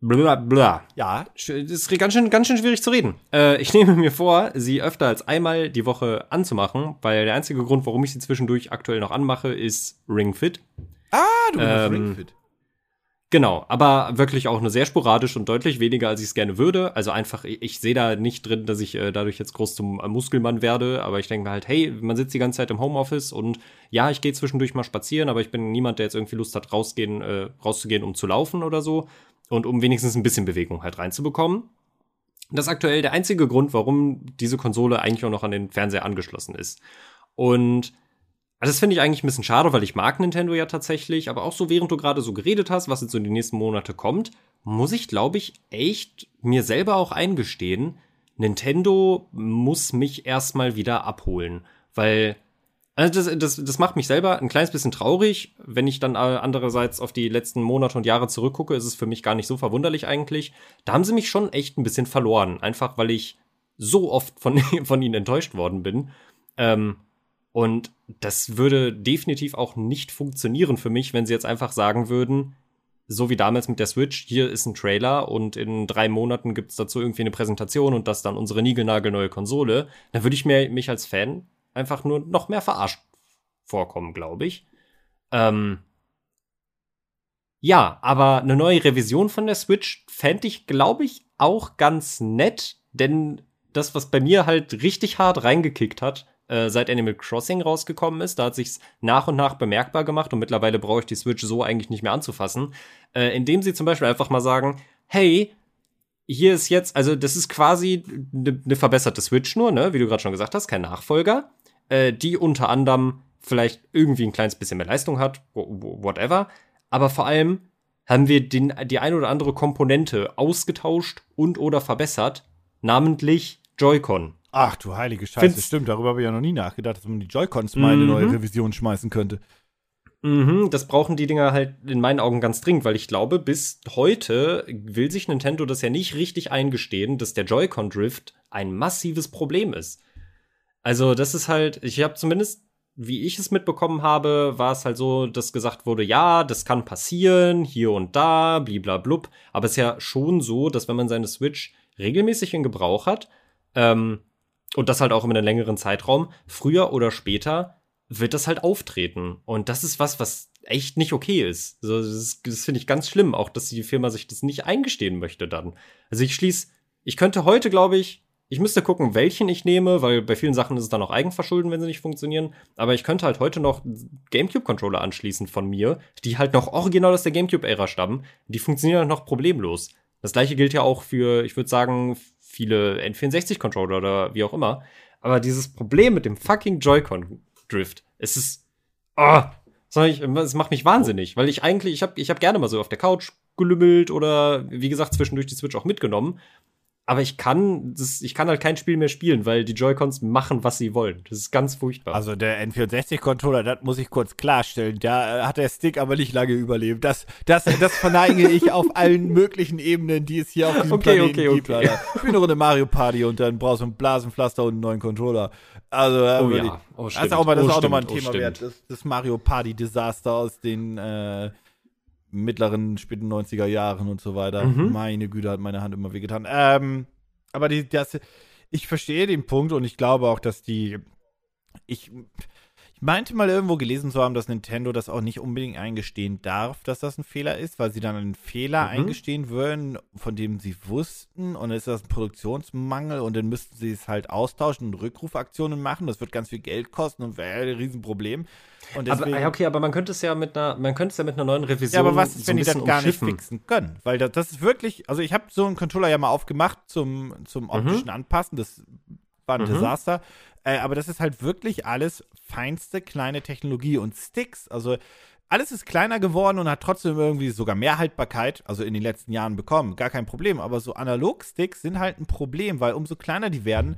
bla bla. ja, Das ist ganz schön, ganz schön schwierig zu reden. Äh, ich nehme mir vor, sie öfter als einmal die Woche anzumachen, weil der einzige Grund, warum ich sie zwischendurch aktuell noch anmache, ist Ring Fit. Ah, du bist Ähm, Ring Fit. Genau, aber wirklich auch nur sehr sporadisch und deutlich weniger, als ich es gerne würde. Also einfach, ich, ich sehe da nicht drin, dass ich äh, dadurch jetzt groß zum äh, Muskelmann werde, aber ich denke mir halt, hey, man sitzt die ganze Zeit im Homeoffice und ja, ich gehe zwischendurch mal spazieren, aber ich bin niemand, der jetzt irgendwie Lust hat, rausgehen, äh, rauszugehen, um zu laufen oder so und um wenigstens ein bisschen Bewegung halt reinzubekommen. Das ist aktuell der einzige Grund, warum diese Konsole eigentlich auch noch an den Fernseher angeschlossen ist. Und also das finde ich eigentlich ein bisschen schade, weil ich mag Nintendo ja tatsächlich, aber auch so, während du gerade so geredet hast, was jetzt so in die nächsten Monate kommt, muss ich, glaube ich, echt mir selber auch eingestehen, Nintendo muss mich erstmal wieder abholen. Weil, also das, das, das macht mich selber ein kleines bisschen traurig. Wenn ich dann andererseits auf die letzten Monate und Jahre zurückgucke, ist es für mich gar nicht so verwunderlich eigentlich. Da haben sie mich schon echt ein bisschen verloren. Einfach weil ich so oft von, von ihnen enttäuscht worden bin. Ähm, und das würde definitiv auch nicht funktionieren für mich, wenn sie jetzt einfach sagen würden, so wie damals mit der Switch, hier ist ein Trailer und in drei Monaten gibt es dazu irgendwie eine Präsentation und das dann unsere niegelnagelneue Konsole, dann würde ich mir, mich als Fan einfach nur noch mehr verarscht vorkommen, glaube ich. Ähm ja, aber eine neue Revision von der Switch fände ich, glaube ich, auch ganz nett, denn das, was bei mir halt richtig hart reingekickt hat, äh, seit Animal Crossing rausgekommen ist. Da hat sich's nach und nach bemerkbar gemacht und mittlerweile brauche ich die Switch so eigentlich nicht mehr anzufassen, äh, indem sie zum Beispiel einfach mal sagen, hey, hier ist jetzt, also das ist quasi eine ne verbesserte Switch nur, ne, wie du gerade schon gesagt hast, kein Nachfolger, äh, die unter anderem vielleicht irgendwie ein kleines bisschen mehr Leistung hat, whatever, aber vor allem haben wir den, die ein oder andere Komponente ausgetauscht und oder verbessert, namentlich Joy-Con. Ach du heilige Scheiße, Find's stimmt. Darüber habe ich ja noch nie nachgedacht, dass man die Joy-Cons mal in eine neue mhm. Revision schmeißen könnte. Mhm, das brauchen die Dinger halt in meinen Augen ganz dringend, weil ich glaube, bis heute will sich Nintendo das ja nicht richtig eingestehen, dass der Joy-Con Drift ein massives Problem ist. Also, das ist halt, ich habe zumindest, wie ich es mitbekommen habe, war es halt so, dass gesagt wurde, ja, das kann passieren, hier und da, bliblablub. Aber es ist ja schon so, dass wenn man seine Switch regelmäßig in Gebrauch hat, ähm, und das halt auch in einem längeren Zeitraum, früher oder später wird das halt auftreten. Und das ist was, was echt nicht okay ist. Also das, das finde ich ganz schlimm, auch dass die Firma sich das nicht eingestehen möchte dann. Also ich schließe, ich könnte heute, glaube ich, ich müsste gucken, welchen ich nehme, weil bei vielen Sachen ist es dann auch Eigenverschulden, wenn sie nicht funktionieren. Aber ich könnte halt heute noch GameCube-Controller anschließen von mir, die halt noch original aus der GameCube-Ära stammen. Die funktionieren halt noch problemlos. Das gleiche gilt ja auch für, ich würde sagen, viele N64-Controller oder wie auch immer. Aber dieses Problem mit dem fucking Joy-Con-Drift, es ist. Oh, es macht mich wahnsinnig, weil ich eigentlich, ich habe ich hab gerne mal so auf der Couch gelümmelt oder wie gesagt zwischendurch die Switch auch mitgenommen aber ich kann, das, ich kann halt kein Spiel mehr spielen, weil die Joy-Cons machen, was sie wollen. Das ist ganz furchtbar. Also der N64-Controller, das muss ich kurz klarstellen. Da äh, hat der Stick aber nicht lange überlebt. Das, das, das verneige ich auf allen möglichen Ebenen, die es hier auf diesem okay, Planeten okay, gibt. Okay. Ich bin eine Runde Mario Party und dann brauchst du ein Blasenpflaster und einen neuen Controller. Also, äh, oh ja, oh, das ist auch mal, das oh, ist auch nochmal ein oh, Thema wert. Das, das Mario Party-Desaster aus den äh, mittleren, späten 90er Jahren und so weiter. Mhm. Meine Güte, hat meine Hand immer wehgetan. Ähm, aber die, das, ich verstehe den Punkt und ich glaube auch, dass die. Ich, ich meinte mal irgendwo gelesen zu haben, dass Nintendo das auch nicht unbedingt eingestehen darf, dass das ein Fehler ist, weil sie dann einen Fehler mhm. eingestehen würden, von dem sie wussten, und dann ist das ein Produktionsmangel und dann müssten sie es halt austauschen und Rückrufaktionen machen. Das wird ganz viel Geld kosten und wäre ein Riesenproblem. Und deswegen, aber, okay, aber man könnte es ja mit einer, man könnte es ja mit einer neuen Revision. Ja, aber was ist, so wenn die das gar nicht fixen können? Weil das, das ist wirklich, also ich habe so einen Controller ja mal aufgemacht zum, zum optischen mhm. Anpassen. Das war ein mhm. Desaster. Äh, aber das ist halt wirklich alles feinste kleine Technologie und Sticks. Also alles ist kleiner geworden und hat trotzdem irgendwie sogar mehr Haltbarkeit, also in den letzten Jahren bekommen. Gar kein Problem. Aber so Analog-Sticks sind halt ein Problem, weil umso kleiner die werden,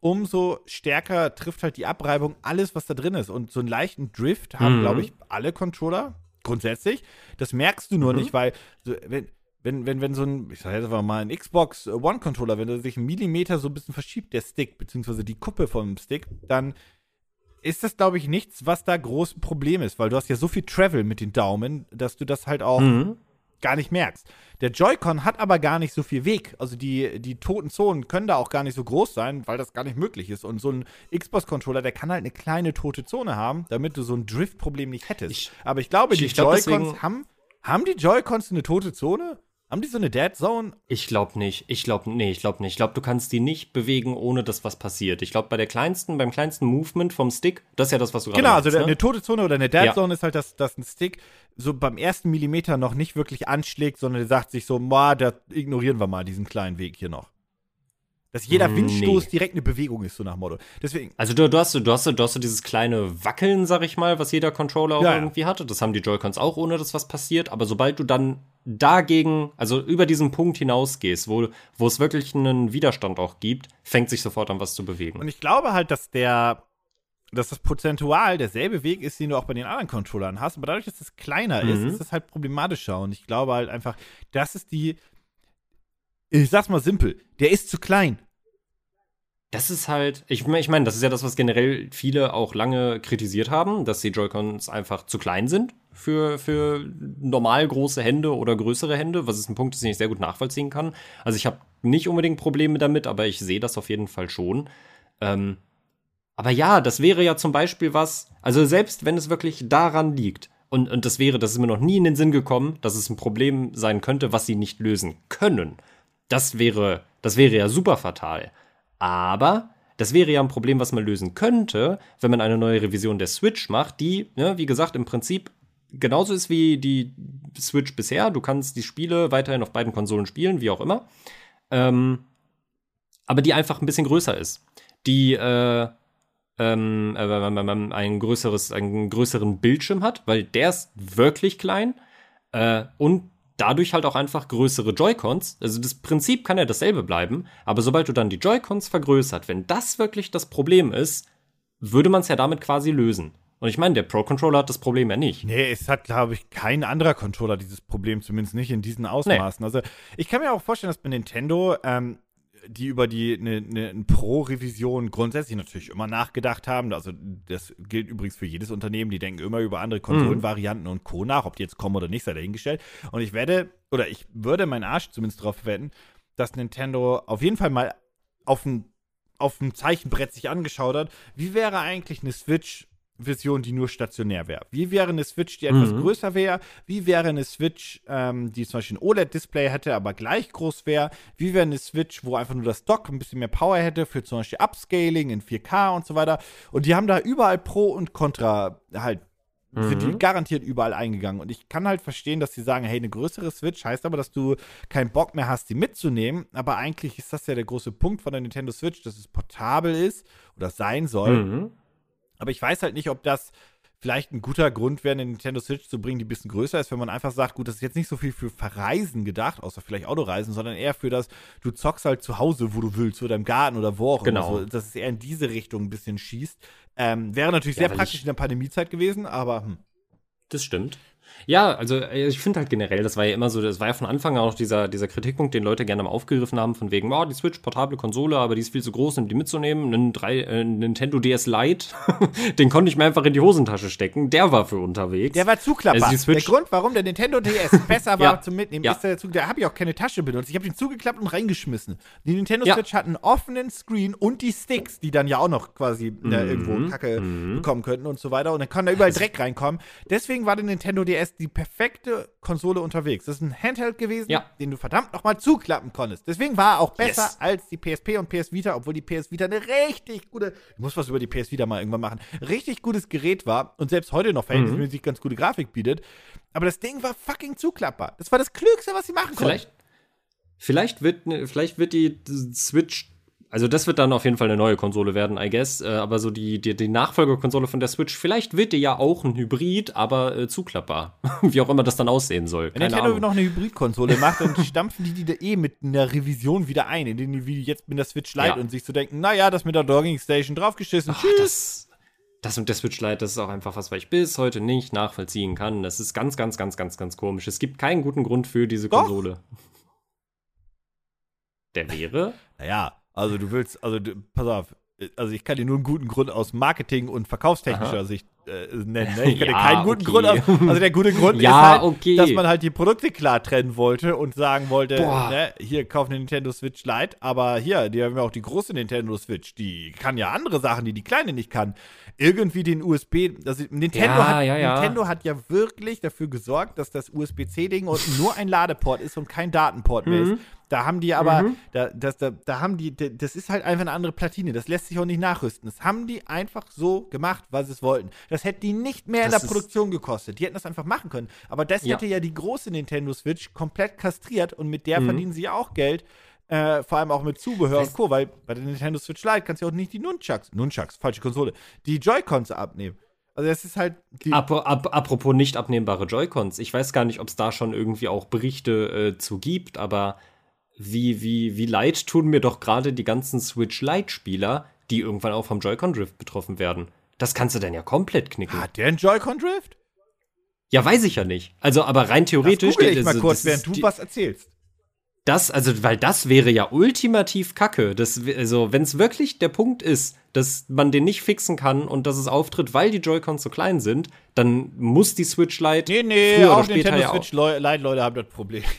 umso stärker trifft halt die Abreibung alles, was da drin ist. Und so einen leichten Drift haben, mhm. glaube ich, alle Controller grundsätzlich. Das merkst du nur mhm. nicht, weil so, wenn, wenn, wenn, wenn so ein, ich sag jetzt einfach mal ein Xbox One Controller, wenn er sich einen Millimeter so ein bisschen verschiebt, der Stick, beziehungsweise die Kuppe vom Stick, dann ist das, glaube ich, nichts, was da groß ein Problem ist, weil du hast ja so viel Travel mit den Daumen, dass du das halt auch mhm. gar nicht merkst. Der Joy-Con hat aber gar nicht so viel Weg. Also die, die toten Zonen können da auch gar nicht so groß sein, weil das gar nicht möglich ist. Und so ein Xbox-Controller, der kann halt eine kleine tote Zone haben, damit du so ein Drift-Problem nicht hättest. Ich, aber ich glaube, ich, die Joy-Cons haben Haben die Joy-Cons eine tote Zone? Haben die so eine Dead Zone? Ich glaube nicht. Ich glaube, nee, ich glaube nicht. Ich glaube, du kannst die nicht bewegen, ohne dass was passiert. Ich glaube, bei der kleinsten, beim kleinsten Movement vom Stick, das ist ja das, was du gerade Genau, also meinst, der- ne? eine tote Zone oder eine Dead Ja. Zone ist halt, dass, dass ein Stick so beim ersten Millimeter noch nicht wirklich anschlägt, sondern der sagt sich so, ma, da ignorieren wir mal diesen kleinen Weg hier noch. Dass jeder Mm, Windstoß nee. direkt eine Bewegung ist, so nach Motto. Deswegen, Also du, du, hast, du, hast, du hast dieses kleine Wackeln, sag ich mal, was jeder Controller auch ja. irgendwie hatte. Das haben die Joy-Cons auch, ohne dass was passiert. Aber sobald du dann dagegen, also über diesen Punkt hinausgehst, wo, wo es wirklich einen Widerstand auch gibt, fängt sich sofort an, was zu bewegen. Und ich glaube halt, dass der, dass das prozentual derselbe Weg ist, den du auch bei den anderen Controllern hast, aber dadurch, dass es kleiner ist, Mhm. ist es halt problematischer. Und ich glaube halt einfach, das ist die, ich sag's mal simpel, der ist zu klein. Das ist halt, ich, ich meine, das ist ja das, was generell viele auch lange kritisiert haben, dass die Joy-Cons einfach zu klein sind für, für normal große Hände oder größere Hände, was ist ein Punkt, den ich sehr gut nachvollziehen kann. Also ich habe nicht unbedingt Probleme damit, aber ich sehe das auf jeden Fall schon. Ähm, aber ja, das wäre ja zum Beispiel was, also selbst wenn es wirklich daran liegt, und, und das wäre, das ist mir noch nie in den Sinn gekommen, dass es ein Problem sein könnte, was sie nicht lösen können. Das wäre, das wäre ja super fatal. Aber das wäre ja ein Problem, was man lösen könnte, wenn man eine neue Revision der Switch macht, die, ne, wie gesagt, im Prinzip genauso ist wie die Switch bisher. Du kannst die Spiele weiterhin auf beiden Konsolen spielen, wie auch immer. Ähm, aber die einfach ein bisschen größer ist. Die äh, ähm, äh, ein größeres, einen größeren Bildschirm hat, weil der ist wirklich klein äh, und dadurch halt auch einfach größere Joy-Cons. Also das Prinzip kann ja dasselbe bleiben, aber sobald du dann die Joy-Cons vergrößert, wenn das wirklich das Problem ist, würde man es ja damit quasi lösen. Und ich meine, der Pro-Controller hat das Problem ja nicht. Nee, es hat, glaube ich, kein anderer Controller dieses Problem, zumindest nicht in diesen Ausmaßen. Also, ich kann mir auch vorstellen, dass bei Nintendo, ähm, die über die eine ne, Pro-Revision grundsätzlich natürlich immer nachgedacht haben. Also, das gilt übrigens für jedes Unternehmen, die denken immer über andere Konsolenvarianten und Co. nach, ob die jetzt kommen oder nicht, sei dahingestellt. Und ich werde, oder ich würde meinen Arsch zumindest darauf wetten, dass Nintendo auf jeden Fall mal auf ein, auf ein Zeichenbrett sich angeschaut hat, wie wäre eigentlich eine Switch Version, die nur stationär wäre. Wie wäre eine Switch, die etwas Mhm. größer wäre? Wie wäre eine Switch, ähm, die zum Beispiel ein OLED-Display hätte, aber gleich groß wäre? Wie wäre eine Switch, wo einfach nur das Dock ein bisschen mehr Power hätte für zum Beispiel Upscaling in 4K und so weiter? Und die haben da überall Pro und Contra halt sind die Mhm. garantiert überall eingegangen. Und ich kann halt verstehen, dass sie sagen, hey, eine größere Switch heißt aber, dass du keinen Bock mehr hast, die mitzunehmen. Aber eigentlich ist das ja der große Punkt von der Nintendo Switch, dass es portabel ist oder sein soll. Mhm. Aber ich weiß halt nicht, ob das vielleicht ein guter Grund wäre, eine Nintendo Switch zu bringen, die ein bisschen größer ist, wenn man einfach sagt, gut, das ist jetzt nicht so viel für Verreisen gedacht, außer vielleicht Autoreisen, sondern eher für das, du zockst halt zu Hause, wo du willst, oder im Garten oder wo auch Genau. immer. So, dass es eher in diese Richtung ein bisschen schießt. Ähm, wäre natürlich Ja, sehr praktisch in der Pandemiezeit gewesen, aber hm. Das stimmt. Ja, also äh, ich finde halt generell, das war ja immer so, das war ja von Anfang an auch dieser, dieser Kritikpunkt, den Leute gerne mal aufgegriffen haben, von wegen, oh, die Switch, portable Konsole, aber die ist viel zu groß, um die mitzunehmen. Ein, drei, äh, Nintendo DS Lite, den konnte ich mir einfach in die Hosentasche stecken, der war für unterwegs. Der war zuklappbar. Also der Grund, warum der Nintendo DS besser war Ja. zum Mitnehmen, Ja. ist der Zug. Da habe ich auch keine Tasche benutzt. Ich habe den zugeklappt und reingeschmissen. Die Nintendo Ja. Switch hat einen offenen Screen und die Sticks, die dann ja auch noch quasi äh, irgendwo Mhm. Kacke bekommen könnten und so weiter. Und dann kann da überall Dreck reinkommen. Deswegen war der Nintendo DS die perfekte Konsole unterwegs. Das ist ein Handheld gewesen, Ja. den du verdammt nochmal zuklappen konntest. Deswegen war er auch besser Yes. als die PSP und PS Vita, obwohl die PS Vita eine richtig gute, ich muss was über die PS Vita mal irgendwann machen, richtig gutes Gerät war und selbst heute noch verhältnismäßig ganz gute Grafik bietet. Aber das Ding war fucking zuklappbar. Das war das Klügste, was sie machen konnten. Vielleicht, vielleicht, wird, ne- vielleicht wird die Switch, also das wird dann auf jeden Fall eine neue Konsole werden, I guess, äh, aber so die, die, die Nachfolgerkonsole von der Switch, vielleicht wird die ja auch ein Hybrid, aber äh, zuklappbar. Wie auch immer das dann aussehen soll. Wenn Nintendo noch eine Hybridkonsole macht, dann stampfen die die da eh mit einer Revision wieder ein, indem die wie jetzt mit der Switch Lite Ja. und sich zu denken, naja, das mit der Dogging Station draufgeschissen. Ach, das, das und der Switch Lite, das ist auch einfach was, was ich bis heute nicht nachvollziehen kann. Das ist ganz, ganz, ganz, ganz, ganz komisch. Es gibt keinen guten Grund für diese Doch. Konsole. Der wäre? Naja, also du willst, also du, pass auf, also ich kann dir nur einen guten Grund aus Marketing- und verkaufstechnischer Aha. Sicht äh, nennen. Ne? Ich Ja, keinen guten okay. Grund. Also der gute Grund Ja, ist halt, okay. dass man halt die Produkte klar trennen wollte und sagen wollte, ne, hier kauf eine Nintendo Switch Lite, aber hier, die haben ja auch die große Nintendo Switch, die kann ja andere Sachen, die die kleine nicht kann. Irgendwie den USB, also Nintendo, Ja, hat, ja. Nintendo hat ja wirklich dafür gesorgt, dass das USB-C-Ding unten nur ein Ladeport ist und kein Datenport mehr Mhm. ist. Da haben die aber, da, das, da, da haben die, da- das ist halt einfach eine andere Platine. Das lässt sich auch nicht nachrüsten. Das haben die einfach so gemacht, sie es wollten. Das hätte die nicht mehr in Das der ist- Produktion gekostet. Die hätten das einfach machen können. Aber das Ja. hätte ja die große Nintendo Switch komplett kastriert und mit der Mhm. verdienen sie ja auch Geld. Äh, vor allem auch mit Zubehör Weißt- und Co., weil bei der Nintendo Switch Lite kannst du auch nicht die Nunchucks, Nunchucks, falsche Konsole, die Joy-Cons abnehmen. Also das ist halt apropos nicht abnehmbare Joy-Cons. Ich weiß gar nicht, ob es da schon irgendwie auch Berichte äh, zu gibt, aber wie, wie, wie leid tun mir doch gerade die ganzen Switch Lite-Spieler, die irgendwann auch vom Joy-Con-Drift betroffen werden. Das kannst du dann ja komplett knicken. hat der einen Joy-Con-Drift? Ja, weiß ich ja nicht. Also, aber rein Das theoretisch. google ich das- mal das kurz, während du die- was erzählst. Das, also, weil das wäre ja ultimativ Kacke. Das, also, wenn es wirklich der Punkt ist, dass man den nicht fixen kann und dass es auftritt, weil die Joy-Cons so klein sind, dann muss die Switch Lite Nee, nee, früher auch oder später Nintendo ja Switch Lite Leute haben das Problem.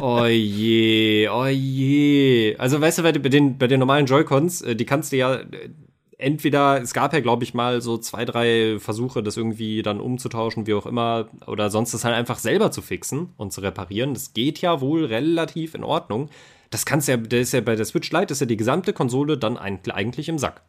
Oh je, oh je. Also, weißt du, bei den, bei den normalen Joy-Cons, äh, die kannst du ja entweder, es gab ja, glaube ich, mal so zwei, drei Versuche, das irgendwie dann umzutauschen, wie auch immer, oder sonst das halt einfach selber zu fixen und zu reparieren. Das geht ja wohl relativ in Ordnung. Das kannst ja, das ist ja bei der Switch Lite, ist ja die gesamte Konsole dann eigentlich im Sack.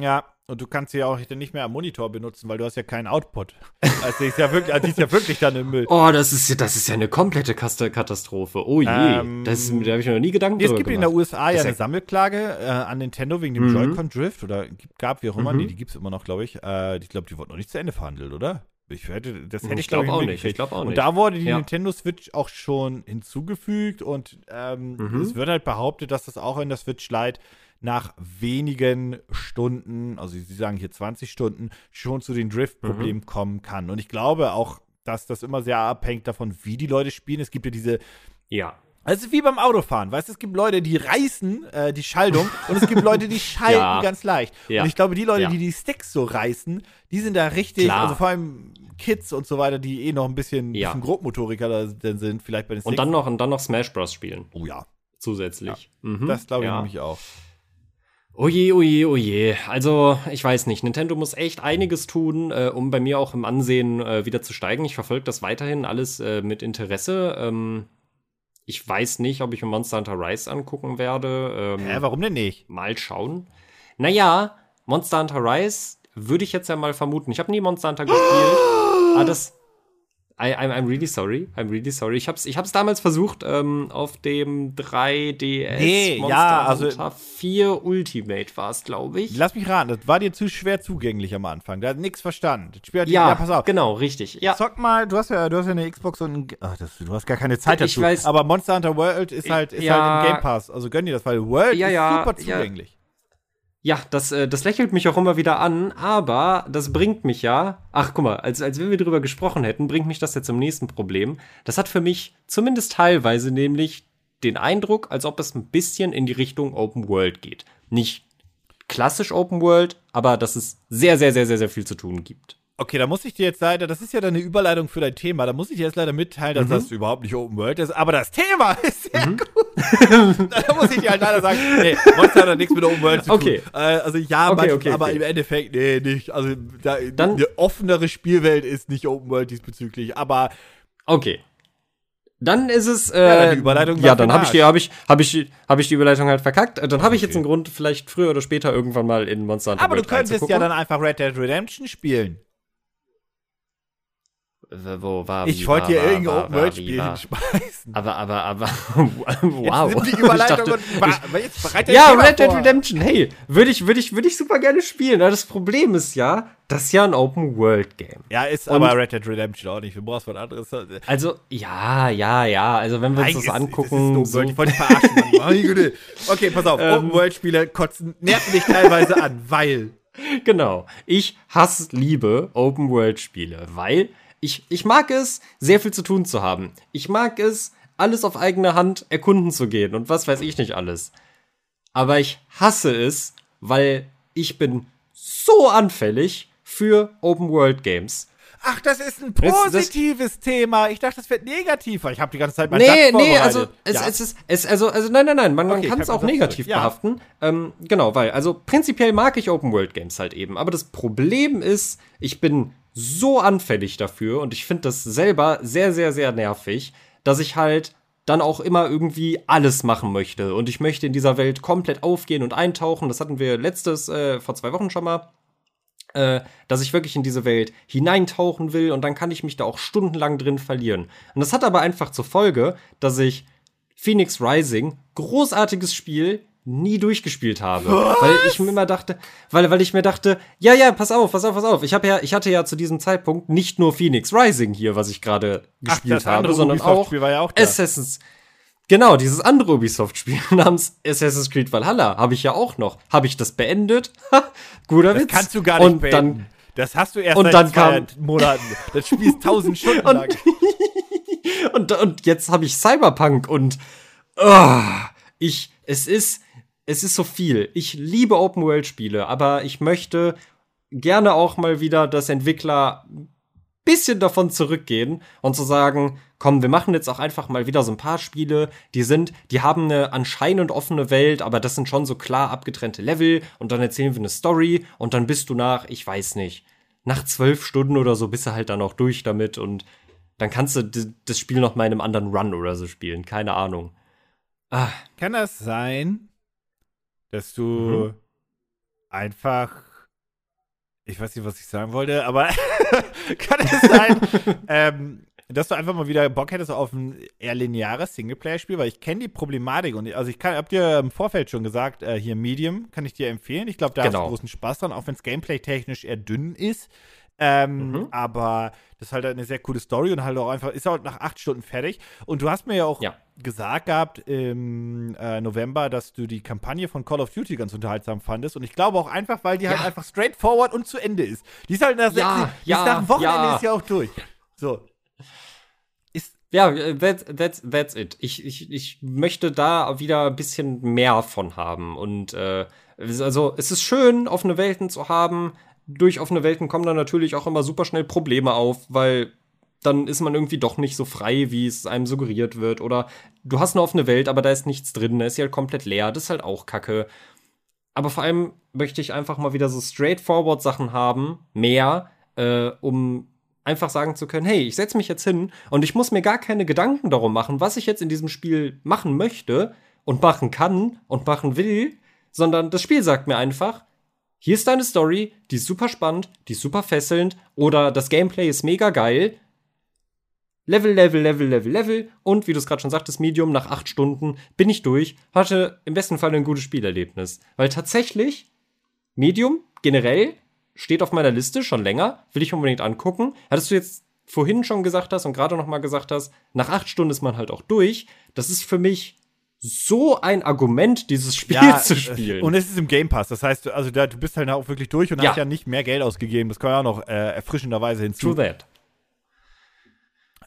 Ja, und du kannst sie ja auch nicht mehr am Monitor benutzen, weil du hast ja keinen Output. Also die ist ja wirklich, also die ist ja wirklich dann im Müll. Oh, das ist ja, das ist ja eine komplette Katastrophe. Oh je, Ähm, das, da habe ich mir noch nie Gedanken Nee, es drüber gibt in der gemacht. USA ja ist eine Sammelklage äh, an Nintendo wegen dem Mhm. Joy-Con Drift oder gab wie auch immer, Mhm. nee, die gibt es immer noch, glaube ich. Äh, ich glaube, die wurden noch nicht zu Ende verhandelt, oder? Ich hätte, das hätte ich, Ich glaube glaub auch ich, nicht. Ich glaube auch Und nicht. da wurde die Ja. Nintendo Switch auch schon hinzugefügt und ähm, Mhm. es wird halt behauptet, dass das auch in der Switch Lite nach wenigen Stunden, also sie sagen hier 20 Stunden, schon zu den Drift-Problemen kommen kann. Und ich glaube auch, dass das immer sehr abhängt davon, wie die Leute spielen. Es gibt ja diese ja. also es ist wie beim Autofahren, weißt du, es gibt Leute, die reißen äh, die Schaltung und es gibt Leute, die schalten Ja. ganz leicht. Ja. Und ich glaube, die Leute, Ja. die die Sticks so reißen, die sind da richtig, Klar. also vor allem Kids und so weiter, die eh noch ein bisschen, Ja. bisschen Grobmotoriker sind, vielleicht bei den Sticks. Und dann noch, und dann noch Smash Bros. spielen. oh ja, Zusätzlich. Mhm. das glaube ich nämlich auch. Oje, oje, oje. Also, ich weiß nicht. Nintendo muss echt einiges tun, äh, um bei mir auch im Ansehen äh, wieder zu steigen. Ich verfolge das weiterhin alles äh, mit Interesse. Ähm, ich weiß nicht, ob ich mir Monster Hunter Rise angucken werde. Ähm, Hä, warum denn nicht? Mal schauen. Naja, Monster Hunter Rise würde ich jetzt ja mal vermuten. Ich habe nie Monster Hunter gespielt. ah, das. I, I'm, I'm really sorry. I'm really sorry. Ich hab's, ich hab's damals versucht ähm, auf dem 3DS. Nee, Monster ja, also- Hunter 4 Ultimate war es, glaube ich. Lass mich raten, das war dir zu schwer zugänglich am Anfang. Da hat nichts verstanden. Das Spiel hat ja, ja, pass auf. genau, richtig. Ja, Zock mal, du hast ja, du hast ja eine Xbox und ein, ach, das, du hast gar keine Zeit Ich dazu. weiß. aber Monster Hunter World ist halt, ist Ja. halt im Game Pass. Also gönn dir das, weil World Ja, ist super zugänglich. Ja, das, äh, das lächelt mich auch immer wieder an, aber das bringt mich ja. Ach, guck mal, als, als wenn wir drüber gesprochen hätten, bringt mich das jetzt zum nächsten Problem. Das hat für mich zumindest teilweise nämlich den Eindruck, als ob es ein bisschen in die Richtung Open World geht. Nicht klassisch Open World, aber dass es sehr, sehr, sehr, sehr, sehr viel zu tun gibt. Okay, da muss ich dir jetzt leider, das ist ja deine Überleitung für dein Thema, da muss ich dir jetzt leider mitteilen, dass Mhm. das überhaupt nicht Open World ist, aber das Thema ist sehr gut. da muss ich dir halt leider sagen, nee, Monster hat nichts mit Open World zu Okay. tun. Äh, also ja, Okay, manchmal, okay, aber okay. im Endeffekt, nee, nicht. Also da, Dann- eine offenere Spielwelt ist nicht Open World diesbezüglich, aber Okay. Dann ist es. Äh, Ja, dann die Überleitung Ja, dann für habe ich, die- Arsch. hab ich, hab ich, hab ich die Überleitung halt verkackt. Äh, Dann habe ich jetzt einen Grund, vielleicht früher oder später irgendwann mal in Monster Hunter aber du World könntest ja dann einfach Red Dead Redemption spielen. Wo war Ich wollte war, hier war, irgendein war, Open war, World Spiel war. hinschmeißen. Aber, aber, aber, wow. Jetzt die Überleitung dachte- und wa- wa- jetzt bereit ja, Red Dead. Redemption, hey, würde ich, würde ich, würde ich super gerne spielen. Aber das Problem ist ja, das ist ja ein Open World Game. Ja, ist Und- aber Red Dead Redemption auch nicht. Du brauchst was anderes. Also, ja, ja, ja. Also, wenn wir uns das ist- angucken. Ist so, ich wollte verarschen. Okay, pass auf. Ähm. Open-World-Spiele kotzen, nerven dich teilweise an, weil. Genau. Ich hasse, liebe Open World Spiele, weil ich, ich mag es, sehr viel zu tun zu haben. Ich mag es, alles auf eigene Hand erkunden zu gehen und was weiß ich nicht alles. Aber ich hasse es, weil ich bin so anfällig für Open World Games. Ach, das ist ein positives das, Thema. Ich dachte, das wird negativer. Ich habe die ganze Zeit mein Nee, nee, also es, ja. es, ist es also also nein, nein, nein, man, okay, man kann es auch negativ ja. behaften. Ähm, genau, weil also prinzipiell mag ich Open World Games halt eben, aber das Problem ist, ich bin so anfällig dafür und ich finde das selber sehr sehr sehr nervig, dass ich halt dann auch immer irgendwie alles machen möchte und ich möchte in dieser Welt komplett aufgehen und eintauchen. Das hatten wir letztes äh, vor zwei Wochen schon mal äh, dass ich wirklich in diese Welt hineintauchen will und dann kann ich mich da auch stundenlang drin verlieren. Und das hat aber einfach zur Folge, dass ich Phoenix Rising, großartiges Spiel, nie durchgespielt habe, Was? weil ich mir immer dachte, weil weil ich mir dachte, ja ja, pass auf, pass auf, pass auf. Ich habe ja ich hatte ja zu diesem Zeitpunkt nicht nur Phoenix Rising hier, was ich gerade gespielt Ach, habe, sondern auch, ja auch Assassin's Genau, dieses andere Ubisoft-Spiel namens Assassin's Creed Valhalla habe ich ja auch noch. Habe ich das beendet? Guter das Witz. kannst du gar nicht und beenden. Dann, das hast du erst und seit dann zwei kam, Monaten. Das Spiel ist tausend Stunden und, lang. und, und jetzt habe ich Cyberpunk und oh, ich, es ist, es ist so viel. Ich liebe Open-World-Spiele, aber ich möchte gerne auch mal wieder, dass Entwickler bisschen davon zurückgehen und zu sagen, komm, wir machen jetzt auch einfach mal wieder so ein paar Spiele, die sind, die haben eine anscheinend offene Welt, aber das sind schon so klar abgetrennte Level und dann erzählen wir eine Story und dann bist du nach, ich weiß nicht, nach zwölf Stunden oder so bist du halt dann auch durch damit und dann kannst du das Spiel noch mal in einem anderen Run oder so spielen, keine Ahnung. Ah. Kann das sein, dass du mhm. einfach ich weiß nicht, was ich sagen wollte, aber kann es sein, ähm, dass du einfach mal wieder Bock hättest auf ein eher lineares Singleplayer-Spiel, weil ich kenne die Problematik und also ich kann, hab dir im Vorfeld schon gesagt, äh, hier Medium kann ich dir empfehlen. Ich glaube, da genau. hast du großen Spaß dran, auch wenn es gameplay-technisch eher dünn ist. Ähm, mhm. Aber das ist halt eine sehr coole Story und halt auch einfach, ist halt nach acht Stunden fertig. Und du hast mir ja auch ja. gesagt gehabt im äh, November, dass du die Kampagne von Call of Duty ganz unterhaltsam fandest. Und ich glaube auch einfach, weil die halt ja. halt einfach straightforward und zu Ende ist. Die ist halt nach, ja, die ist nach dem Wochenende ist ja auch durch. So. Ist ja, that's, that's, that's it. Ich, ich, ich möchte da wieder ein bisschen mehr von haben. Und äh, also es ist schön, offene Welten zu haben durch offene Welten kommen dann natürlich auch immer super schnell Probleme auf, weil dann ist man irgendwie doch nicht so frei, wie es einem suggeriert wird. Oder du hast eine offene Welt, aber da ist nichts drin, da ist sie halt komplett leer. Das ist halt auch kacke. Aber vor allem möchte ich einfach mal wieder so straightforward Sachen haben, mehr, äh, um einfach sagen zu können, hey, ich setze mich jetzt hin und ich muss mir gar keine Gedanken darum machen, was ich jetzt in diesem Spiel machen möchte und machen kann und machen will, sondern das Spiel sagt mir einfach, hier ist deine Story, die ist super spannend, die ist super fesselnd oder das Gameplay ist mega geil. Level, Level, Level, Level, Level und wie du es gerade schon sagtest, Medium, nach acht Stunden bin ich durch, hatte im besten Fall ein gutes Spielerlebnis. Weil tatsächlich, Medium generell steht auf meiner Liste schon länger, will ich unbedingt angucken. Hattest du jetzt vorhin schon gesagt hast und gerade noch mal gesagt hast, nach acht Stunden ist man halt auch durch. Das ist für mich so ein Argument, dieses Spiel ja, zu spielen. Und es ist im Game Pass. Das heißt, also da, du bist halt auch wirklich durch und ja. hast ja nicht mehr Geld ausgegeben. Das kommt ja auch noch äh, erfrischenderweise hinzu. True that.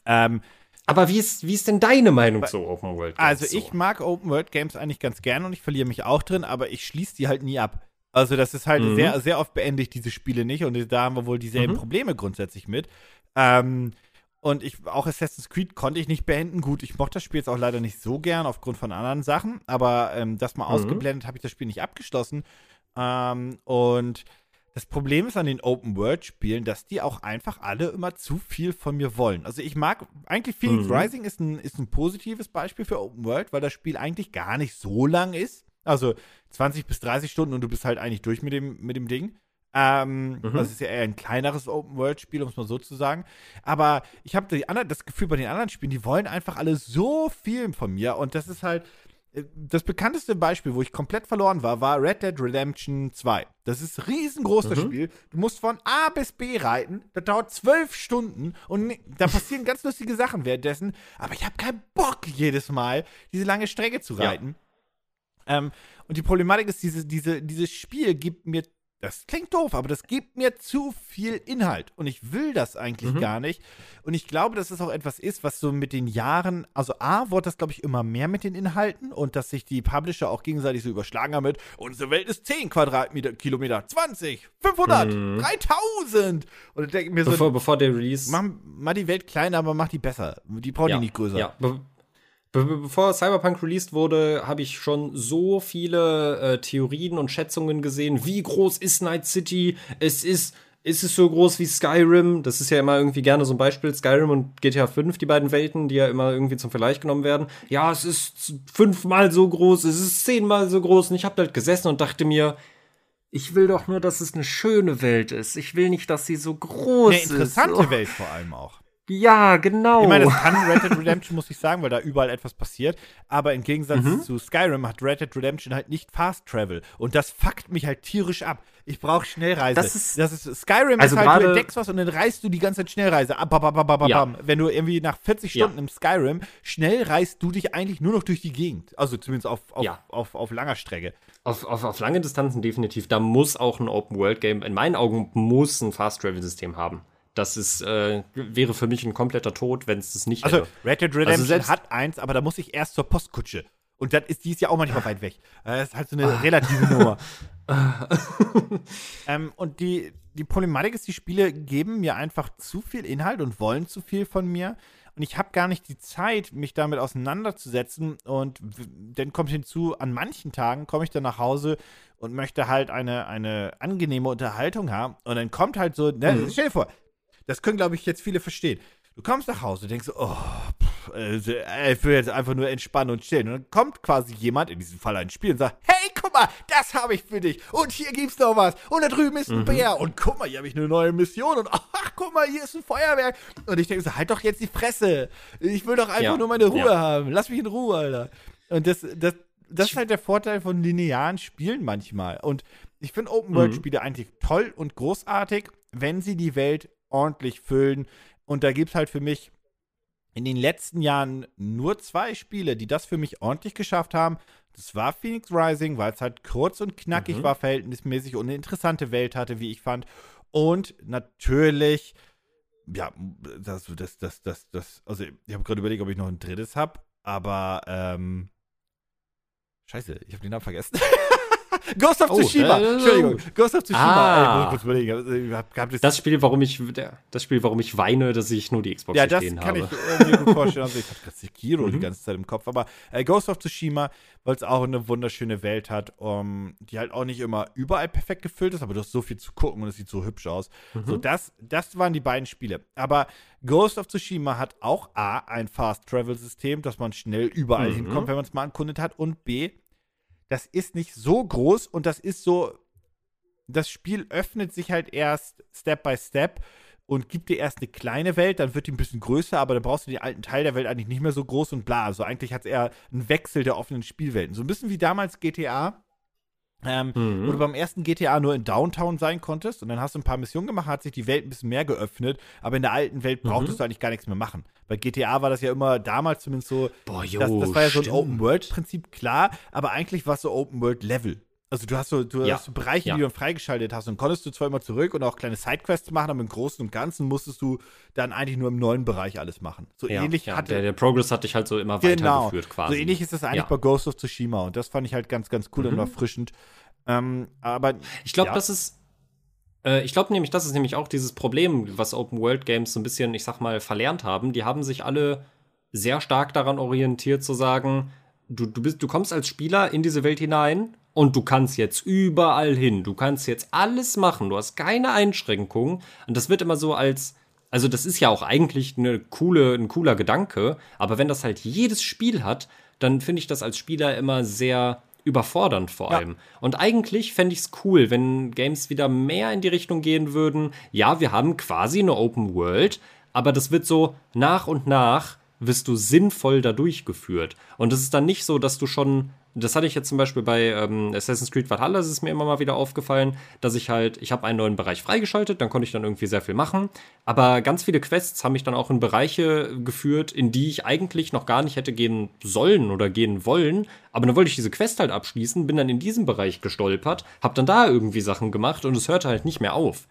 Ähm, aber wie ist, wie ist denn deine Meinung zu Open World Games? Also, ich so? mag Open World Games eigentlich ganz gerne und ich verliere mich auch drin, aber ich schließe die halt nie ab. Also, das ist halt mhm. sehr, sehr oft beendigt, diese Spiele nicht und da haben wir wohl dieselben mhm. Probleme grundsätzlich mit. Ähm, und ich, auch Assassin's Creed konnte ich nicht beenden. Gut, ich mochte das Spiel jetzt auch leider nicht so gern aufgrund von anderen Sachen, aber ähm, das mal mhm. ausgeblendet habe ich das Spiel nicht abgeschlossen. Ähm, und das Problem ist an den Open-World-Spielen, dass die auch einfach alle immer zu viel von mir wollen. Also ich mag, eigentlich Phoenix mhm. Rising ist ein, ist ein positives Beispiel für Open-World, weil das Spiel eigentlich gar nicht so lang ist. Also 20 bis 30 Stunden und du bist halt eigentlich durch mit dem, mit dem Ding. Ähm, mhm. Das ist ja eher ein kleineres Open-World-Spiel, um es mal so zu sagen. Aber ich habe das Gefühl bei den anderen Spielen, die wollen einfach alle so viel von mir. Und das ist halt. Äh, das bekannteste Beispiel, wo ich komplett verloren war, war Red Dead Redemption 2. Das ist ein riesengroßes mhm. Spiel. Du musst von A bis B reiten. Das dauert zwölf Stunden und da passieren ganz lustige Sachen währenddessen. Aber ich habe keinen Bock jedes Mal, diese lange Strecke zu reiten. Ja. Ähm, und die Problematik ist, diese, diese, dieses Spiel gibt mir das klingt doof, aber das gibt mir zu viel Inhalt und ich will das eigentlich mhm. gar nicht. Und ich glaube, dass es auch etwas ist, was so mit den Jahren, also A, wurde das, glaube ich, immer mehr mit den Inhalten und dass sich die Publisher auch gegenseitig so überschlagen haben mit, unsere Welt ist 10 Quadratkilometer, 20, 500, mhm. 3000. Und ich denke mir so, bevor, bevor der Release. Mach mal die Welt kleiner, aber mach die besser. Die brauchen ja, die nicht größer. Ja, Be bevor Cyberpunk released wurde, habe ich schon so viele äh, Theorien und Schätzungen gesehen. Wie groß ist Night City? Es ist ist es so groß wie Skyrim? Das ist ja immer irgendwie gerne so ein Beispiel. Skyrim und GTA 5, die beiden Welten, die ja immer irgendwie zum Vergleich genommen werden. Ja, es ist fünfmal so groß, es ist zehnmal so groß. Und ich habe halt gesessen und dachte mir, ich will doch nur, dass es eine schöne Welt ist. Ich will nicht, dass sie so groß ist. Eine interessante ist. Welt vor allem auch. Ja, genau. Ich meine, das kann Red Dead Redemption, muss ich sagen, weil da überall etwas passiert. Aber im Gegensatz mhm. zu Skyrim hat Red Dead Redemption halt nicht Fast Travel. Und das fuckt mich halt tierisch ab. Ich brauche Schnellreise. Das ist, das ist Skyrim also ist halt, du entdeckst was und dann reist du die ganze Zeit Schnellreise. Ab, ab, ab, ab, ja. Wenn du irgendwie nach 40 Stunden ja. im Skyrim schnell reist du dich eigentlich nur noch durch die Gegend. Also zumindest auf, auf, ja. auf, auf, langer Strecke. Auf, auf, auf lange Distanzen definitiv. Da muss auch ein Open-World-Game, in meinen Augen, muss ein Fast-Travel-System haben. Das ist, äh, wäre für mich ein kompletter Tod, wenn es das nicht also, hätte. Also, Red Dead Redemption also hat eins, aber da muss ich erst zur Postkutsche. Und das ist, die ist ja auch manchmal weit weg. Das ist halt so eine ah. relative Nummer. ähm, und die, die Problematik ist, die Spiele geben mir einfach zu viel Inhalt und wollen zu viel von mir. Und ich habe gar nicht die Zeit, mich damit auseinanderzusetzen. Und dann kommt hinzu, an manchen Tagen komme ich dann nach Hause und möchte halt eine, eine angenehme Unterhaltung haben. Und dann kommt halt so, ne, mhm. stell dir vor, das können, glaube ich, jetzt viele verstehen. Du kommst nach Hause, denkst so, oh, pff, äh, ich will jetzt einfach nur entspannen und chillen. Und dann kommt quasi jemand, in diesem Fall ein Spiel, und sagt, hey, guck mal, das habe ich für dich. Und hier gibt's noch was. Und da drüben ist ein mhm. Bär. Und guck mal, hier habe ich eine neue Mission. Und ach, guck mal, hier ist ein Feuerwerk. Und ich denke so, halt doch jetzt die Fresse. Ich will doch einfach ja. nur meine Ruhe ja. haben. Lass mich in Ruhe, Alter. Und das, das, das ist halt der Vorteil von linearen Spielen manchmal. Und ich finde Open-World-Spiele mhm. eigentlich toll und großartig, wenn sie die Welt ordentlich füllen. Und da gibt es halt für mich in den letzten Jahren nur zwei Spiele, die das für mich ordentlich geschafft haben. Das war Phoenix Rising, weil es halt kurz und knackig mhm. war, verhältnismäßig und eine interessante Welt hatte, wie ich fand. Und natürlich, ja, das, das, das, das, das also ich habe gerade überlegt, ob ich noch ein drittes habe, aber, ähm, scheiße, ich habe den Namen vergessen. Ghost of oh, Tsushima. Äh, Entschuldigung. Ghost of Tsushima. Ah, Ey, überlegen. Also, das Spiel, warum ich, das Spiel, warum ich weine, dass ich nur die Xbox ja, stehen habe. Ja, das kann ich äh, mir gut vorstellen. Also ich hatte gerade Sekiro mhm. die ganze Zeit im Kopf. Aber äh, Ghost of Tsushima, weil es auch eine wunderschöne Welt hat, um, die halt auch nicht immer überall perfekt gefüllt ist, aber du hast so viel zu gucken und es sieht so hübsch aus. Mhm. So, das, das waren die beiden Spiele. Aber Ghost of Tsushima hat auch A, ein Fast-Travel-System, dass man schnell überall mhm. hinkommt, wenn man es mal ankundet hat, und B, das ist nicht so groß und das ist so, das Spiel öffnet sich halt erst Step by Step und gibt dir erst eine kleine Welt, dann wird die ein bisschen größer, aber dann brauchst du den alten Teil der Welt eigentlich nicht mehr so groß und bla. Also eigentlich hat es eher einen Wechsel der offenen Spielwelten. So ein bisschen wie damals GTA. Ähm, mhm. Wo du beim ersten GTA nur in Downtown sein konntest und dann hast du ein paar Missionen gemacht, hat sich die Welt ein bisschen mehr geöffnet, aber in der alten Welt brauchtest mhm. du eigentlich gar nichts mehr machen. Bei GTA war das ja immer damals zumindest so, Boah, yo, das, das war ja so ein Open-World-Prinzip, klar, aber eigentlich war es so Open-World-Level. Also du hast so, du ja. hast so Bereiche, ja. die du freigeschaltet hast und konntest du zwar immer zurück und auch kleine Sidequests machen, aber im Großen und Ganzen musstest du dann eigentlich nur im neuen Bereich alles machen. So ja, ähnlich ja, hatte, der, der Progress hat dich halt so immer genau, weitergeführt quasi. So ähnlich ist das eigentlich bei Ghost of Tsushima und das fand ich halt ganz, ganz cool mhm. und erfrischend. Ähm, aber ich glaube, das ist äh, ich glaube nämlich, das ist nämlich auch dieses Problem, was Open World Games so ein bisschen, ich sag mal, verlernt haben. Die haben sich alle sehr stark daran orientiert zu sagen, du, du, bist, du kommst als Spieler in diese Welt hinein und du kannst jetzt überall hin. Du kannst jetzt alles machen. Du hast keine Einschränkungen. Und das wird immer so als, also das ist ja auch eigentlich eine coole, ein cooler Gedanke. Aber wenn das halt jedes Spiel hat, dann finde ich das als Spieler immer sehr überfordernd vor allem. Ja. Und eigentlich fände ich es cool, wenn Games wieder mehr in die Richtung gehen würden. Ja, wir haben quasi eine Open World, aber das wird so nach und nach wirst du sinnvoll da durchgeführt. Und es ist dann nicht so, dass du schon Das hatte ich jetzt zum Beispiel bei ähm, Assassin's Creed Valhalla, ist mir immer mal wieder aufgefallen, dass ich halt, ich habe einen neuen Bereich freigeschaltet, dann konnte ich dann irgendwie sehr viel machen. Aber ganz viele Quests haben mich dann auch in Bereiche geführt, in die ich eigentlich noch gar nicht hätte gehen sollen oder gehen wollen. Aber dann wollte ich diese Quest halt abschließen, bin dann in diesem Bereich gestolpert, habe dann da irgendwie Sachen gemacht und es hörte halt nicht mehr auf.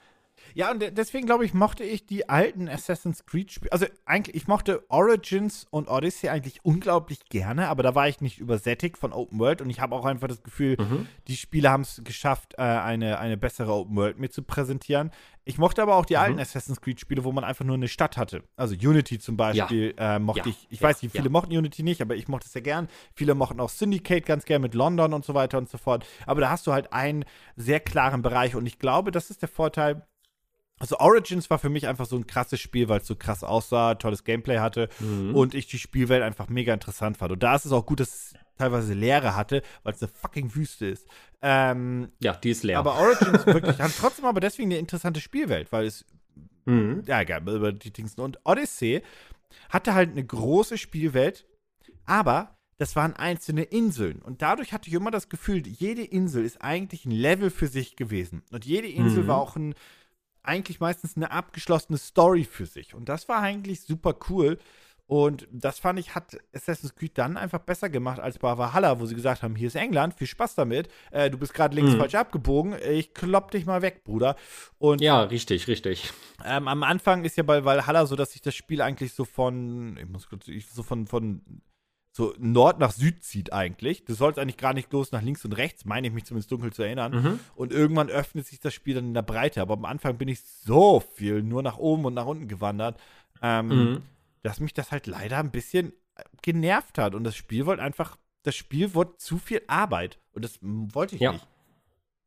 Ja, und deswegen glaube ich, mochte ich die alten Assassin's Creed-Spiele. Also eigentlich, ich mochte Origins und Odyssey eigentlich unglaublich gerne, aber da war ich nicht übersättigt von Open World und ich habe auch einfach das Gefühl, mhm. die Spiele haben es geschafft, äh, eine, eine bessere Open World mir zu präsentieren. Ich mochte aber auch die mhm. alten Assassin's Creed-Spiele, wo man einfach nur eine Stadt hatte. Also Unity zum Beispiel ja. äh, mochte ja. ich. Ich ja. weiß nicht, viele mochten Unity nicht, aber ich mochte es sehr gern. Viele mochten auch Syndicate ganz gern mit London und so weiter und so fort. Aber da hast du halt einen sehr klaren Bereich und ich glaube, das ist der Vorteil also Origins war für mich einfach so ein krasses Spiel, weil es so krass aussah, tolles Gameplay hatte mhm. und ich die Spielwelt einfach mega interessant fand. Und da ist es auch gut, dass es teilweise Leere hatte, weil es eine fucking Wüste ist. Ähm, ja, die ist leer. Aber Origins wirklich hat trotzdem aber deswegen eine interessante Spielwelt, weil es mhm. ja egal über die Dings und Odyssey hatte halt eine große Spielwelt, aber das waren einzelne Inseln. Und dadurch hatte ich immer das Gefühl, jede Insel ist eigentlich ein Level für sich gewesen. Und jede Insel mhm. war auch ein eigentlich meistens eine abgeschlossene Story für sich. Und das war eigentlich super cool. Und das fand ich, hat Assassin's Creed dann einfach besser gemacht als bei Valhalla, wo sie gesagt haben: Hier ist England, viel Spaß damit. Äh, du bist gerade links mhm. falsch abgebogen. Ich klopp dich mal weg, Bruder. Und ja, richtig, richtig. Ähm, am Anfang ist ja bei Valhalla so, dass sich das Spiel eigentlich so von, ich muss kurz, so von, von so Nord nach Süd zieht eigentlich. Du sollst eigentlich gar nicht bloß nach links und rechts, meine ich mich zumindest dunkel zu erinnern. Mhm. Und irgendwann öffnet sich das Spiel dann in der Breite. Aber am Anfang bin ich so viel nur nach oben und nach unten gewandert, ähm, mhm. dass mich das halt leider ein bisschen genervt hat. Und das Spiel wollte einfach, das Spiel wurde zu viel Arbeit. Und das wollte ich ja. nicht.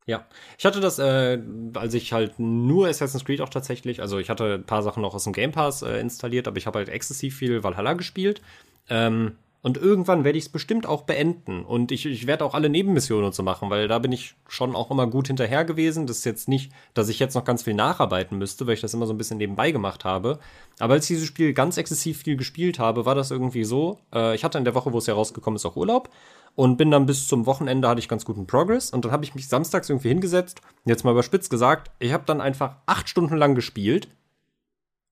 Ja, ich hatte das, äh, als ich halt nur Assassin's Creed auch tatsächlich, also ich hatte ein paar Sachen noch aus dem Game Pass äh, installiert, aber ich habe halt exzessiv viel Valhalla gespielt. Ähm, und irgendwann werde ich es bestimmt auch beenden. Und ich, ich werde auch alle Nebenmissionen und so machen, weil da bin ich schon auch immer gut hinterher gewesen. Das ist jetzt nicht, dass ich jetzt noch ganz viel nacharbeiten müsste, weil ich das immer so ein bisschen nebenbei gemacht habe. Aber als ich dieses Spiel ganz exzessiv viel gespielt habe, war das irgendwie so. Äh, ich hatte in der Woche, wo es herausgekommen ist, auch Urlaub. Und bin dann bis zum Wochenende hatte ich ganz guten Progress. Und dann habe ich mich samstags irgendwie hingesetzt. Jetzt mal überspitzt gesagt, ich habe dann einfach acht Stunden lang gespielt.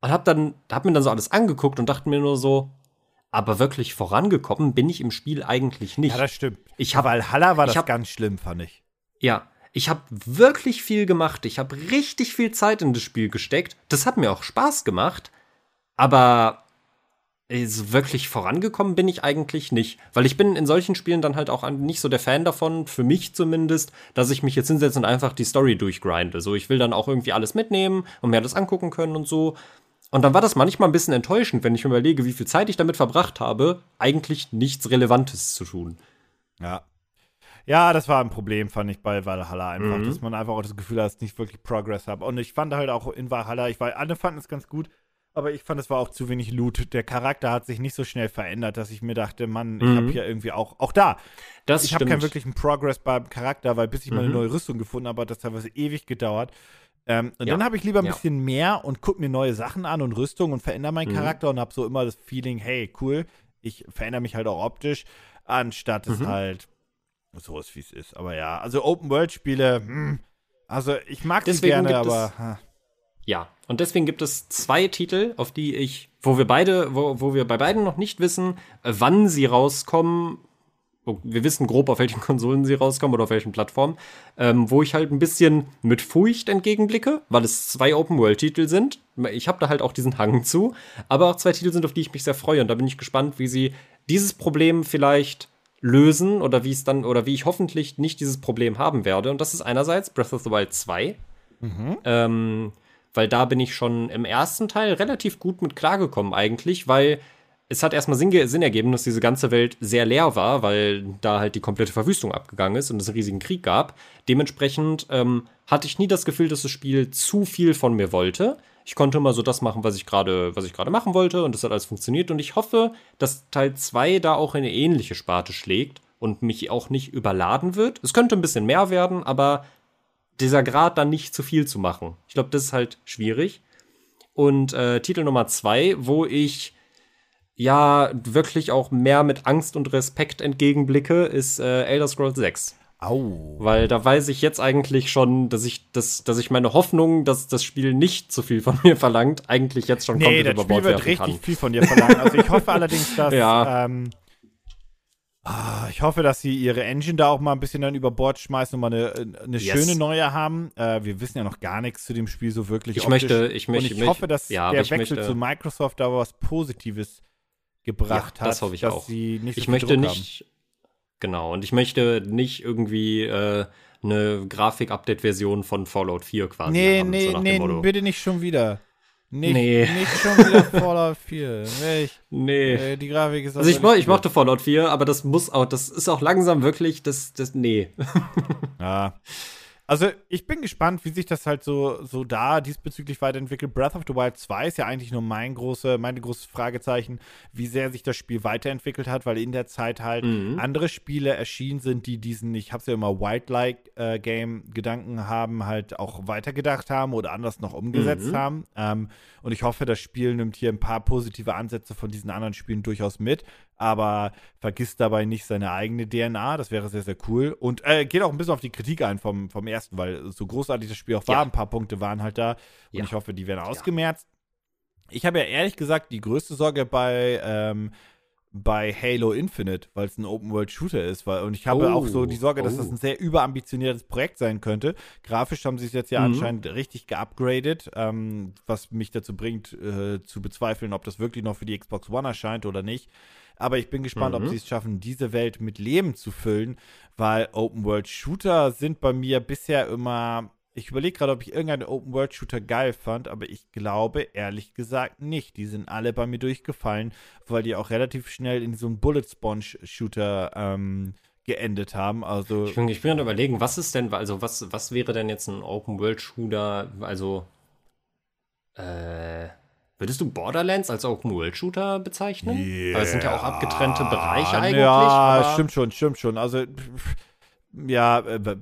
Und habe dann, hab mir dann so alles angeguckt und dachte mir nur so, aber wirklich vorangekommen bin ich im Spiel eigentlich nicht. Ja, das stimmt. Ich hab, Valhalla war das hab, ganz schlimm, fand ich. Ja, ich habe wirklich viel gemacht. Ich habe richtig viel Zeit in das Spiel gesteckt. Das hat mir auch Spaß gemacht. Aber so wirklich vorangekommen bin ich eigentlich nicht. Weil ich bin in solchen Spielen dann halt auch nicht so der Fan davon, für mich zumindest, dass ich mich jetzt hinsetze und einfach die Story durchgrinde. So, ich will dann auch irgendwie alles mitnehmen und mir das angucken können und so. Und dann war das manchmal ein bisschen enttäuschend, wenn ich mir überlege, wie viel Zeit ich damit verbracht habe, eigentlich nichts Relevantes zu tun. Ja. Ja, das war ein Problem, fand ich bei Valhalla einfach, mhm. dass man einfach auch das Gefühl hat, dass ich nicht wirklich Progress habe. Und ich fand halt auch in Valhalla, ich war, alle fanden es ganz gut, aber ich fand, es war auch zu wenig Loot. Der Charakter hat sich nicht so schnell verändert, dass ich mir dachte, Mann, ich mhm. habe hier irgendwie auch, auch da. Das ich habe keinen wirklichen Progress beim Charakter, weil bis ich mhm. mal eine neue Rüstung gefunden habe, hat das teilweise ewig gedauert. Ähm, und ja. dann habe ich lieber ein ja. bisschen mehr und gucke mir neue Sachen an und Rüstung und verändere meinen mhm. Charakter und habe so immer das Feeling, hey, cool, ich verändere mich halt auch optisch, anstatt mhm. es halt so ist, wie es ist. Aber ja, also Open-World-Spiele, hm, also ich mag deswegen sie gerne, aber. Es, ja, und deswegen gibt es zwei Titel, auf die ich, wo wir beide, wo, wo wir bei beiden noch nicht wissen, äh, wann sie rauskommen wir wissen grob, auf welchen Konsolen sie rauskommen oder auf welchen Plattformen, ähm, wo ich halt ein bisschen mit Furcht entgegenblicke, weil es zwei Open-World-Titel sind. Ich habe da halt auch diesen Hang zu, aber auch zwei Titel sind, auf die ich mich sehr freue und da bin ich gespannt, wie sie dieses Problem vielleicht lösen oder wie es dann oder wie ich hoffentlich nicht dieses Problem haben werde. Und das ist einerseits Breath of the Wild 2. Mhm. Ähm, weil da bin ich schon im ersten Teil relativ gut mit klargekommen eigentlich, weil es hat erstmal Sinn, Sinn, ergeben, dass diese ganze Welt sehr leer war, weil da halt die komplette Verwüstung abgegangen ist und es einen riesigen Krieg gab. Dementsprechend ähm, hatte ich nie das Gefühl, dass das Spiel zu viel von mir wollte. Ich konnte immer so das machen, was ich gerade, was ich gerade machen wollte und das hat alles funktioniert und ich hoffe, dass Teil 2 da auch in eine ähnliche Sparte schlägt und mich auch nicht überladen wird. Es könnte ein bisschen mehr werden, aber dieser Grad dann nicht zu viel zu machen. Ich glaube, das ist halt schwierig. Und äh, Titel Nummer 2, wo ich ja wirklich auch mehr mit Angst und Respekt entgegenblicke, ist äh, Elder Scrolls 6. Au. Weil da weiß ich jetzt eigentlich schon, dass ich, dass, dass ich meine Hoffnung, dass das Spiel nicht zu viel von mir verlangt, eigentlich jetzt schon Nee, komplett das über Spiel Bord wird werfen richtig kann. viel von dir verlangen. Also ich hoffe allerdings, dass Ja. ähm, ah, ich hoffe, dass sie ihre Engine da auch mal ein bisschen dann über Bord schmeißen und mal eine, eine Yes. schöne neue haben. Äh, wir wissen ja noch gar nichts zu dem Spiel so wirklich. Ich optisch. möchte- ich möchte- und ich mich- hoffe, dass ja, der Wechsel möchte- zu Microsoft da was Positives gebracht Ja, das hat, hoffe ich dass auch. sie nicht so ich möchte Druck nicht, genau, und ich möchte nicht irgendwie äh, eine Grafik-Update-Version von Fallout 4 quasi haben. Nee, haben, nee, so nee, bitte nicht schon wieder. Nicht, Nee. nicht schon wieder Fallout 4. Nee, ich, Nee. äh, die Grafik ist Also ich, mo ich mochte Fallout 4, aber das muss auch, das ist auch langsam wirklich, das, das, nee. Ja. Also, ich bin gespannt, wie sich das halt so, so da diesbezüglich weiterentwickelt. Breath of the Wild 2 ist ja eigentlich nur mein große, mein großes Fragezeichen, wie sehr sich das Spiel weiterentwickelt hat, weil in der Zeit halt Mhm. andere Spiele erschienen sind, die diesen, ich hab's ja immer Wildlight-Game-Gedanken haben, halt auch weitergedacht haben oder anders noch umgesetzt Mhm. haben. Ähm, und ich hoffe, das Spiel nimmt hier ein paar positive Ansätze von diesen anderen Spielen durchaus mit, aber vergisst dabei nicht seine eigene DNA. Das wäre sehr, sehr cool. Und äh, geht auch ein bisschen auf die Kritik ein vom, vom ersten, weil so großartig das Spiel auch war, Ja. ein paar Punkte waren halt da. Und Ja. ich hoffe, die werden ausgemerzt. Ich habe ja ehrlich gesagt die größte Sorge bei, ähm, bei Halo Infinite, weil es ein Open-World-Shooter ist. Weil, und ich habe Oh, auch so die Sorge, dass das oh. ein sehr überambitioniertes Projekt sein könnte. Grafisch haben sie es jetzt ja Mhm. anscheinend richtig geupgradet, ähm, was mich dazu bringt, äh, zu bezweifeln, ob das wirklich noch für die Xbox One erscheint oder nicht. Aber ich bin gespannt, ob Mhm. sie es schaffen, diese Welt mit Leben zu füllen, weil Open-World-Shooter sind bei mir bisher immer. Ich überlege gerade, ob ich irgendeinen Open-World-Shooter geil fand, aber ich glaube ehrlich gesagt nicht. Die sind alle bei mir durchgefallen, weil die auch relativ schnell in so einen Bullet-Sponge-Shooter ähm, geendet haben. Also, Ich bin, ich bin gerade überlegen, was ist denn, also was, was wäre denn jetzt ein Open-World-Shooter, also, äh, würdest du Borderlands als Open-World-Shooter bezeichnen? Aber es sind ja auch abgetrennte Bereiche eigentlich. Ja, stimmt schon, stimmt schon. Also, pff, ja, äh,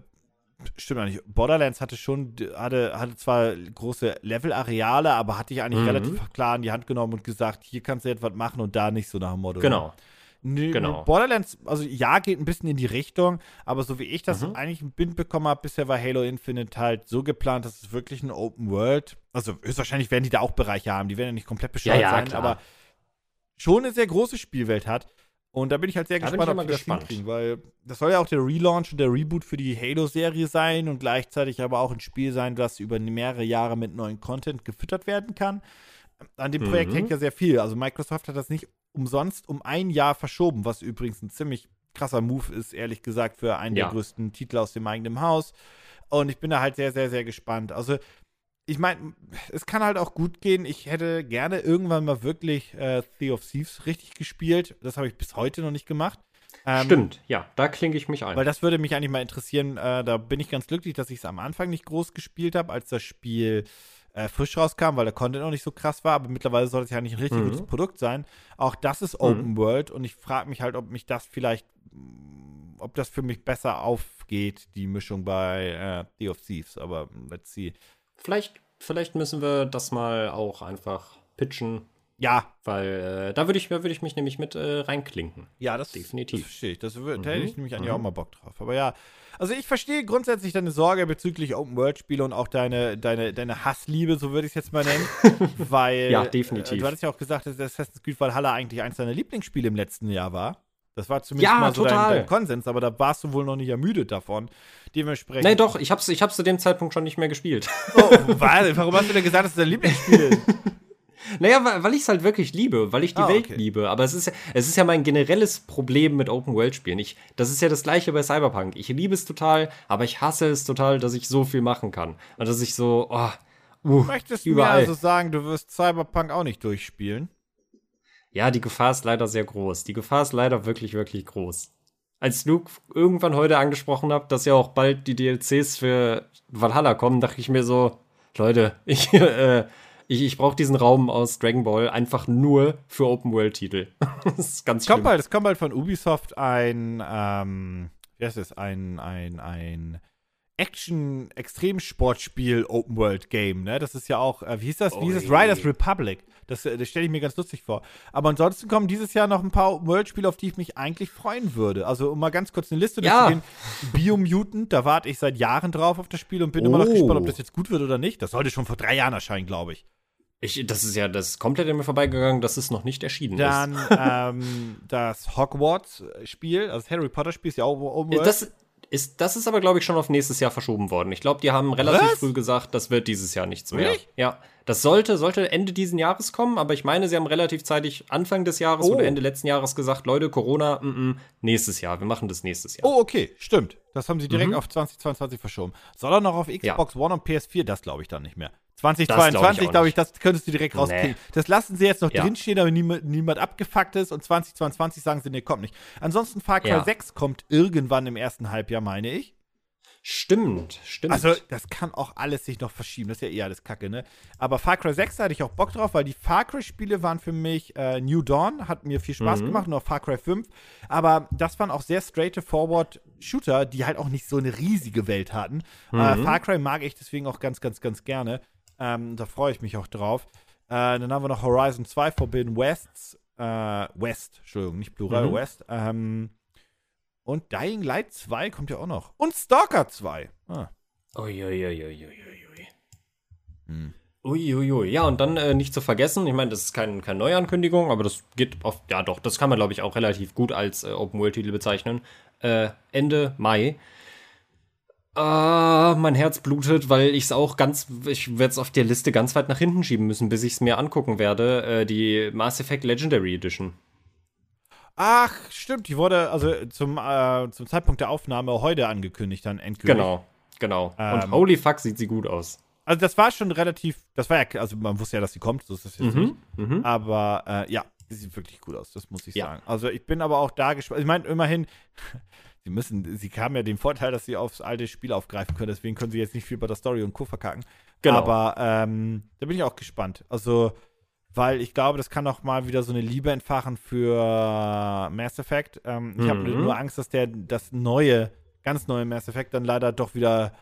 stimmt eigentlich. Borderlands hatte schon, hatte, hatte zwar große Levelareale, aber hatte ich eigentlich Mhm. relativ klar in die Hand genommen und gesagt, hier kannst du etwas machen und da nicht so nach dem Motto. Genau. Nö, Genau. Borderlands, also ja, geht ein bisschen in die Richtung, aber so wie ich das Mhm. eigentlich ein Bild bekommen habe, bisher war Halo Infinite halt so geplant, dass es wirklich ein Open World, also höchstwahrscheinlich werden die da auch Bereiche haben, die werden ja nicht komplett bescheuert Ja, ja, sein, klar. aber schon eine sehr große Spielwelt hat. Und da bin ich halt sehr Da gespannt, ob die das hinkriegen, weil das soll ja auch der Relaunch und der Reboot für die Halo-Serie sein und gleichzeitig aber auch ein Spiel sein, das über mehrere Jahre mit neuen Content gefüttert werden kann. An dem Projekt Mhm. hängt ja sehr viel. Also Microsoft hat das nicht umsonst um ein Jahr verschoben, was übrigens ein ziemlich krasser Move ist, ehrlich gesagt, für einen Ja. der größten Titel aus dem eigenen Haus. Und ich bin da halt sehr, sehr, sehr gespannt. Also, ich meine, es kann halt auch gut gehen. Ich hätte gerne irgendwann mal wirklich äh, Sea of Thieves richtig gespielt. Das habe ich bis heute noch nicht gemacht. Ähm, Stimmt, ja, da klinge ich mich ein. Weil das würde mich eigentlich mal interessieren. Äh, da bin ich ganz glücklich, dass ich es am Anfang nicht groß gespielt habe, als das Spiel äh, frisch rauskam, weil der Content noch nicht so krass war. Aber mittlerweile soll es ja nicht ein richtig Mhm. gutes Produkt sein. Auch das ist Open World und ich frage mich halt, ob mich das vielleicht, mh, ob das für mich besser aufgeht, die Mischung bei äh, Sea of Thieves. Aber let's see. Vielleicht, vielleicht müssen wir das mal auch einfach pitchen, Ja, weil äh, da würde ich, da würde ich mich nämlich mit äh, reinklinken. Ja, das Definitiv. Das verstehe ich. Das Mhm. da hätte ich nämlich eigentlich Mhm. auch mal Bock drauf. Aber ja, also ich verstehe grundsätzlich deine Sorge bezüglich Open-World-Spiele und auch deine, deine, deine Hassliebe, so würde ich es jetzt mal nennen. weil Ja, definitiv. Äh, du hattest ja auch gesagt, dass Assassin's Creed Valhalla eigentlich eins deiner Lieblingsspiele im letzten Jahr war. Das war zumindest Ja, mal so dein, dein Konsens, aber da warst du wohl noch nicht ermüdet davon. Dementsprechend. Nee, doch, ich hab's, ich hab's zu dem Zeitpunkt schon nicht mehr gespielt. Oh, was? Warum hast du denn gesagt, dass es dein Lieblingsspiel ist? Naja, weil, weil ich es halt wirklich liebe, weil ich die Ah, Welt okay. liebe. Aber es ist, ja, es ist ja mein generelles Problem mit Open-World-Spielen. Ich- Das ist ja das gleiche bei Cyberpunk. Ich liebe es total, aber ich hasse es total, dass ich so viel machen kann. Und dass ich so, oh, uh, Möchtest du überall. mir also sagen, du wirst Cyberpunk auch nicht durchspielen? Ja, die Gefahr ist leider sehr groß. Die Gefahr ist leider wirklich, wirklich groß. Als Luke irgendwann heute angesprochen hat, dass ja auch bald die DLCs für Valhalla kommen, dachte ich mir so, Leute, ich, äh, ich, ich brauche diesen Raum aus Dragon Ball einfach nur für Open-World-Titel. das ist ganz Es kommt bald, es kommt bald von Ubisoft ein, ähm, wie heißt es, ein, ein, ein Action-Extremsportspiel Open World Game, ne? Das ist ja auch, äh, wie hieß das? Wie hieß das? Riders Republic. Das, äh, das stelle ich mir ganz lustig vor. Aber ansonsten kommen dieses Jahr noch ein paar Open World Spiele, auf die ich mich eigentlich freuen würde. Also, um mal ganz kurz eine Liste Ja. durchzugehen. Biomutant, da warte ich seit Jahren drauf auf das Spiel und bin immer noch Oh. gespannt, ob das jetzt gut wird oder nicht. Das sollte schon vor drei Jahren erscheinen, glaube ich. Ich, das ist ja das ist komplett an mir vorbeigegangen, dass es noch nicht erschienen Dann ähm, das Hogwarts-Spiel, also das Harry Potter-Spiel ist ja auch Open ist. World. Das ist, das ist aber, glaube ich, schon auf nächstes Jahr verschoben worden. Ich glaube, die haben relativ Was? früh gesagt, das wird dieses Jahr nichts mehr. Wirklich? Ja. Das sollte, sollte Ende diesen Jahres kommen, aber ich meine, sie haben relativ zeitig Anfang des Jahres Oh. oder Ende letzten Jahres gesagt, Leute, Corona, mm, mm, nächstes Jahr, wir machen das nächstes Jahr. Oh, okay, stimmt. Das haben sie direkt Mhm. auf 2022 verschoben. Soll er noch auf Xbox One und PS4? Das glaube ich dann nicht mehr. Glaub ich 2022, auch glaube ich, das könntest du direkt rauskriegen. Nee. Das lassen sie jetzt noch Ja. drinstehen, damit niemand, niemand abgefuckt ist. Und 2022 sagen sie, nee, kommt nicht. Ansonsten Far Cry Ja. 6 kommt irgendwann im ersten Halbjahr, meine ich. Stimmt, stimmt. Also, das kann auch alles sich noch verschieben. Das ist ja eh alles kacke, ne? Aber Far Cry 6 da hatte ich auch Bock drauf, weil die Far Cry-Spiele waren für mich äh, New Dawn, hat mir viel Spaß Mhm. gemacht, auch Far Cry 5. Aber das waren auch sehr straightforward Shooter, die halt auch nicht so eine riesige Welt hatten. Äh, Mhm. Far Cry mag ich deswegen auch ganz, ganz, ganz gerne. Ähm, da freue ich mich auch drauf. Äh, dann haben wir noch Horizon 2 Forbidden Wests. Äh, West, Entschuldigung, nicht Plural, Mhm. West. Ähm, und Dying Light 2 kommt ja auch noch. Und Stalker 2. Ah. Uiuiuiuiui. Hm. Uiuiui. Ja, und dann äh, nicht zu vergessen, ich meine, das ist kein, keine Neuankündigung, aber das geht auf, ja doch, das kann man, glaube ich, auch relativ gut als äh, Open-World-Titel bezeichnen. Äh, Ende Mai. Ah, mein Herz blutet, weil ich es auch ganz, ich werde es auf der Liste ganz weit nach hinten schieben müssen, bis ich es mir angucken werde. Äh, die Mass Effect Legendary Edition. Ach, stimmt, die wurde also zum, äh, zum Zeitpunkt der Aufnahme heute angekündigt, dann endgültig. Genau, genau. Ähm. und holy fuck, sieht sie gut aus. Also das war schon relativ, das war ja, also man wusste ja, dass sie kommt, so ist das jetzt nicht. Mhm. Aber äh, ja, sie sieht wirklich gut aus, das muss ich Ja. sagen. Also ich bin aber auch da gespannt. Ich meine, immerhin, sie müssen, sie haben ja den Vorteil, dass sie aufs alte Spiel aufgreifen können, deswegen können sie jetzt nicht viel bei der Story und Co. verkacken. Genau. Aber ähm, da bin ich auch gespannt. Also, weil ich glaube, das kann auch mal wieder so eine Liebe entfachen für Mass Effect. Ähm, ich habe Mhm. nur Angst, dass der das neue, ganz neue Mass Effect dann leider doch wieder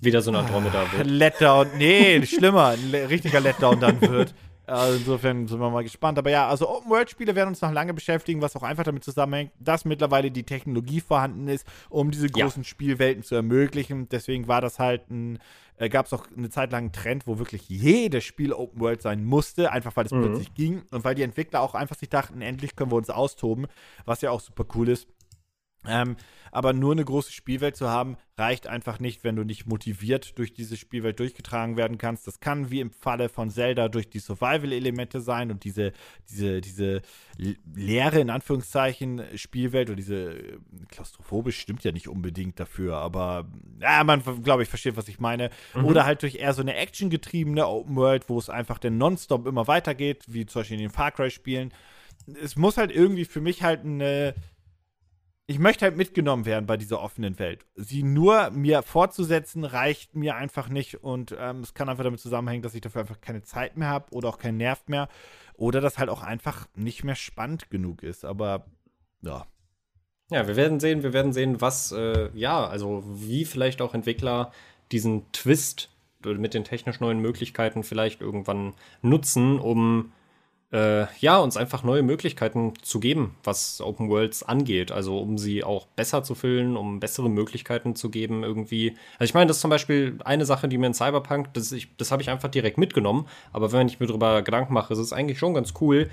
Wieder so ein Andromeda wird. Letdown, nee, schlimmer, ein richtiger Letdown dann wird. Also insofern sind wir mal gespannt. Aber ja, also Open-World-Spiele werden uns noch lange beschäftigen, was auch einfach damit zusammenhängt, dass mittlerweile die Technologie vorhanden ist, um diese Ja. großen Spielwelten zu ermöglichen. Deswegen war das halt ein, äh, gab es auch eine Zeit lang einen Trend, wo wirklich jedes Spiel Open-World sein musste, einfach weil es Mhm. plötzlich ging und weil die Entwickler auch einfach sich dachten, endlich können wir uns austoben, was ja auch super cool ist. Ähm, aber nur eine große Spielwelt zu haben, reicht einfach nicht, wenn du nicht motiviert durch diese Spielwelt durchgetragen werden kannst. Das kann wie im Falle von Zelda durch die Survival-Elemente sein und diese, diese, diese leere, in Anführungszeichen, Spielwelt oder diese äh, klaustrophobisch stimmt ja nicht unbedingt dafür, aber ja, man, glaube ich, versteht, was ich meine. Oder halt durch eher so eine actiongetriebene Open World, wo es einfach dann nonstop immer weitergeht, wie zum Beispiel in den Far Cry-Spielen. Es muss halt irgendwie für mich halt eine ich möchte halt mitgenommen werden bei dieser offenen Welt. Sie nur mir fortzusetzen, reicht mir einfach nicht. Und ähm, es kann einfach damit zusammenhängen, dass ich dafür einfach keine Zeit mehr habe oder auch keinen Nerv mehr. Oder dass halt auch einfach nicht mehr spannend genug ist. Aber ja. Ja, wir werden sehen, wir werden sehen, was, äh, ja, also wie vielleicht auch Entwickler diesen Twist mit den technisch neuen Möglichkeiten vielleicht irgendwann nutzen, um äh, ja, uns einfach neue Möglichkeiten zu geben, was Open Worlds angeht. Also um sie auch besser zu füllen, um bessere Möglichkeiten zu geben, irgendwie. Also ich meine, das ist zum Beispiel eine Sache, die mir in Cyberpunk, das, das habe ich einfach direkt mitgenommen, aber wenn ich mir darüber Gedanken mache, ist es eigentlich schon ganz cool,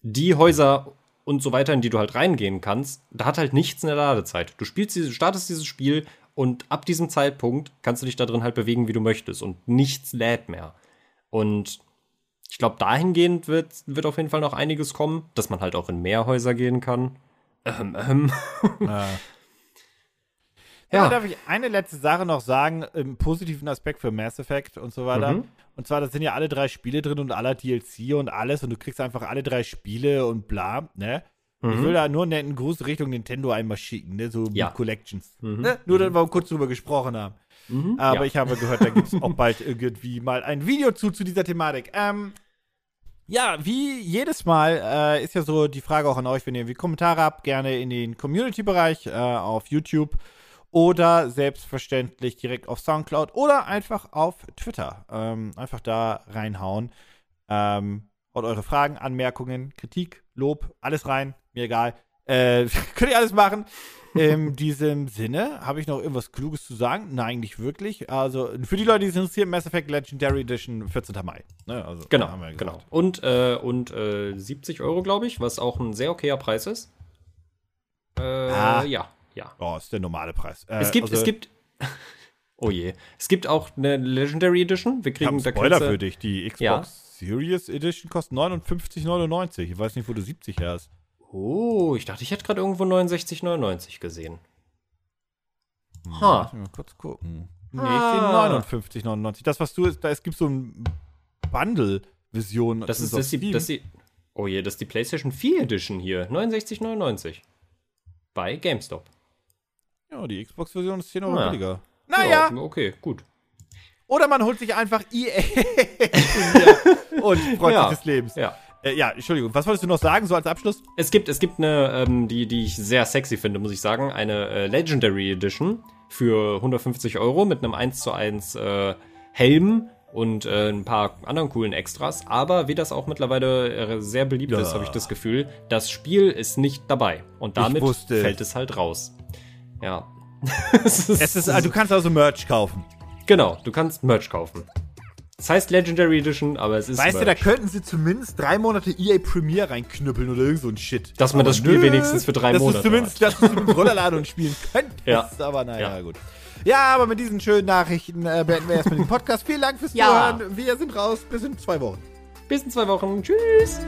die Häuser und so weiter, in die du halt reingehen kannst, da hat halt nichts in der Ladezeit. Du spielst dieses, startest dieses Spiel und ab diesem Zeitpunkt kannst du dich da drin halt bewegen, wie du möchtest und nichts lädt mehr. Und ich glaube, dahingehend wird, wird auf jeden Fall noch einiges kommen, dass man halt auch in mehr Häuser gehen kann. Ähm, ähm. äh. Ja. Ja, darf ich eine letzte Sache noch sagen, im positiven Aspekt für Mass Effect und so weiter. Mhm. Und zwar, da sind ja alle drei Spiele drin und aller DLC und alles und du kriegst einfach alle drei Spiele und bla, ne? Ich Mhm. will da nur einen Gruß Richtung Nintendo einmal schicken, ne? So Ja. mit Collections. Mhm. Ne? Nur, dass wir kurz drüber gesprochen haben. Mhm. Aber ja. ich habe gehört, da gibt es auch bald irgendwie mal ein Video zu, zu dieser Thematik. Ähm, ja, wie jedes Mal äh, ist ja so die Frage auch an euch, wenn ihr irgendwie Kommentare habt, gerne in den Community-Bereich äh, auf YouTube oder selbstverständlich direkt auf Soundcloud oder einfach auf Twitter. Ähm, einfach da reinhauen. Ähm, haut eure Fragen, Anmerkungen, Kritik, Lob, alles rein, mir egal. Äh, könnt ihr alles machen. In diesem Sinne, habe ich noch irgendwas Kluges zu sagen? Nein, nicht wirklich. Also, für die Leute, die es interessieren, Mass Effect Legendary Edition 14. Mai. Ne? Also, genau, genau. Und, äh, und äh, 70 Euro, glaube ich, was auch ein sehr okayer Preis ist. Äh, ah. ja, ja. Oh, ist der normale Preis. Äh, es gibt, also, es gibt. oh je. Es gibt auch eine Legendary Edition. Wir kriegen ich einen Spoiler für dich. Die Xbox ja. Series Edition kostet 59,99. Ich weiß nicht, wo du 70 hast. Oh, ich dachte, ich hätte gerade irgendwo 69,99 gesehen. Hm, ha. Lass mich mal kurz gucken. Nee, ah. ich sehe 59,99. Das, was du, da es gibt so ein Bundle-Vision. Das ist, das, die, das die, oh je, das ist die PlayStation 4 Edition hier. 69,99. Bei GameStop. Ja, die Xbox-Version ist 10 Euro ah. billiger. Naja. Ja, okay, gut. Oder man holt sich einfach EA und freut ja. sich des Lebens. Ja. Äh, ja, Entschuldigung, was wolltest du noch sagen, so als Abschluss? Es gibt, es gibt eine, ähm, die, die ich sehr sexy finde, muss ich sagen, eine äh, Legendary Edition für 150 Euro mit einem 1 zu 1 äh, Helm und äh, ein paar anderen coolen Extras. Aber wie das auch mittlerweile äh, sehr beliebt ja. ist, habe ich das Gefühl, das Spiel ist nicht dabei. Und damit fällt es halt raus. Ja. es ist, es ist, also, du kannst also Merch kaufen. Genau, du kannst Merch kaufen. Es heißt Legendary Edition, aber es ist. Weißt du, da könnten sie zumindest drei Monate EA Premiere reinknüppeln oder irgend so ein Shit. Dass man das Spiel nö, wenigstens für drei das Monate. Ist zumindest, dass du es mit Rollerladung spielen könntest. Ja. Aber naja, ja. gut. Ja, aber mit diesen schönen Nachrichten äh, beenden wir erstmal den Podcast. Vielen Dank fürs ja. Zuhören. Wir sind raus. Bis in zwei Wochen. Bis in zwei Wochen. Tschüss.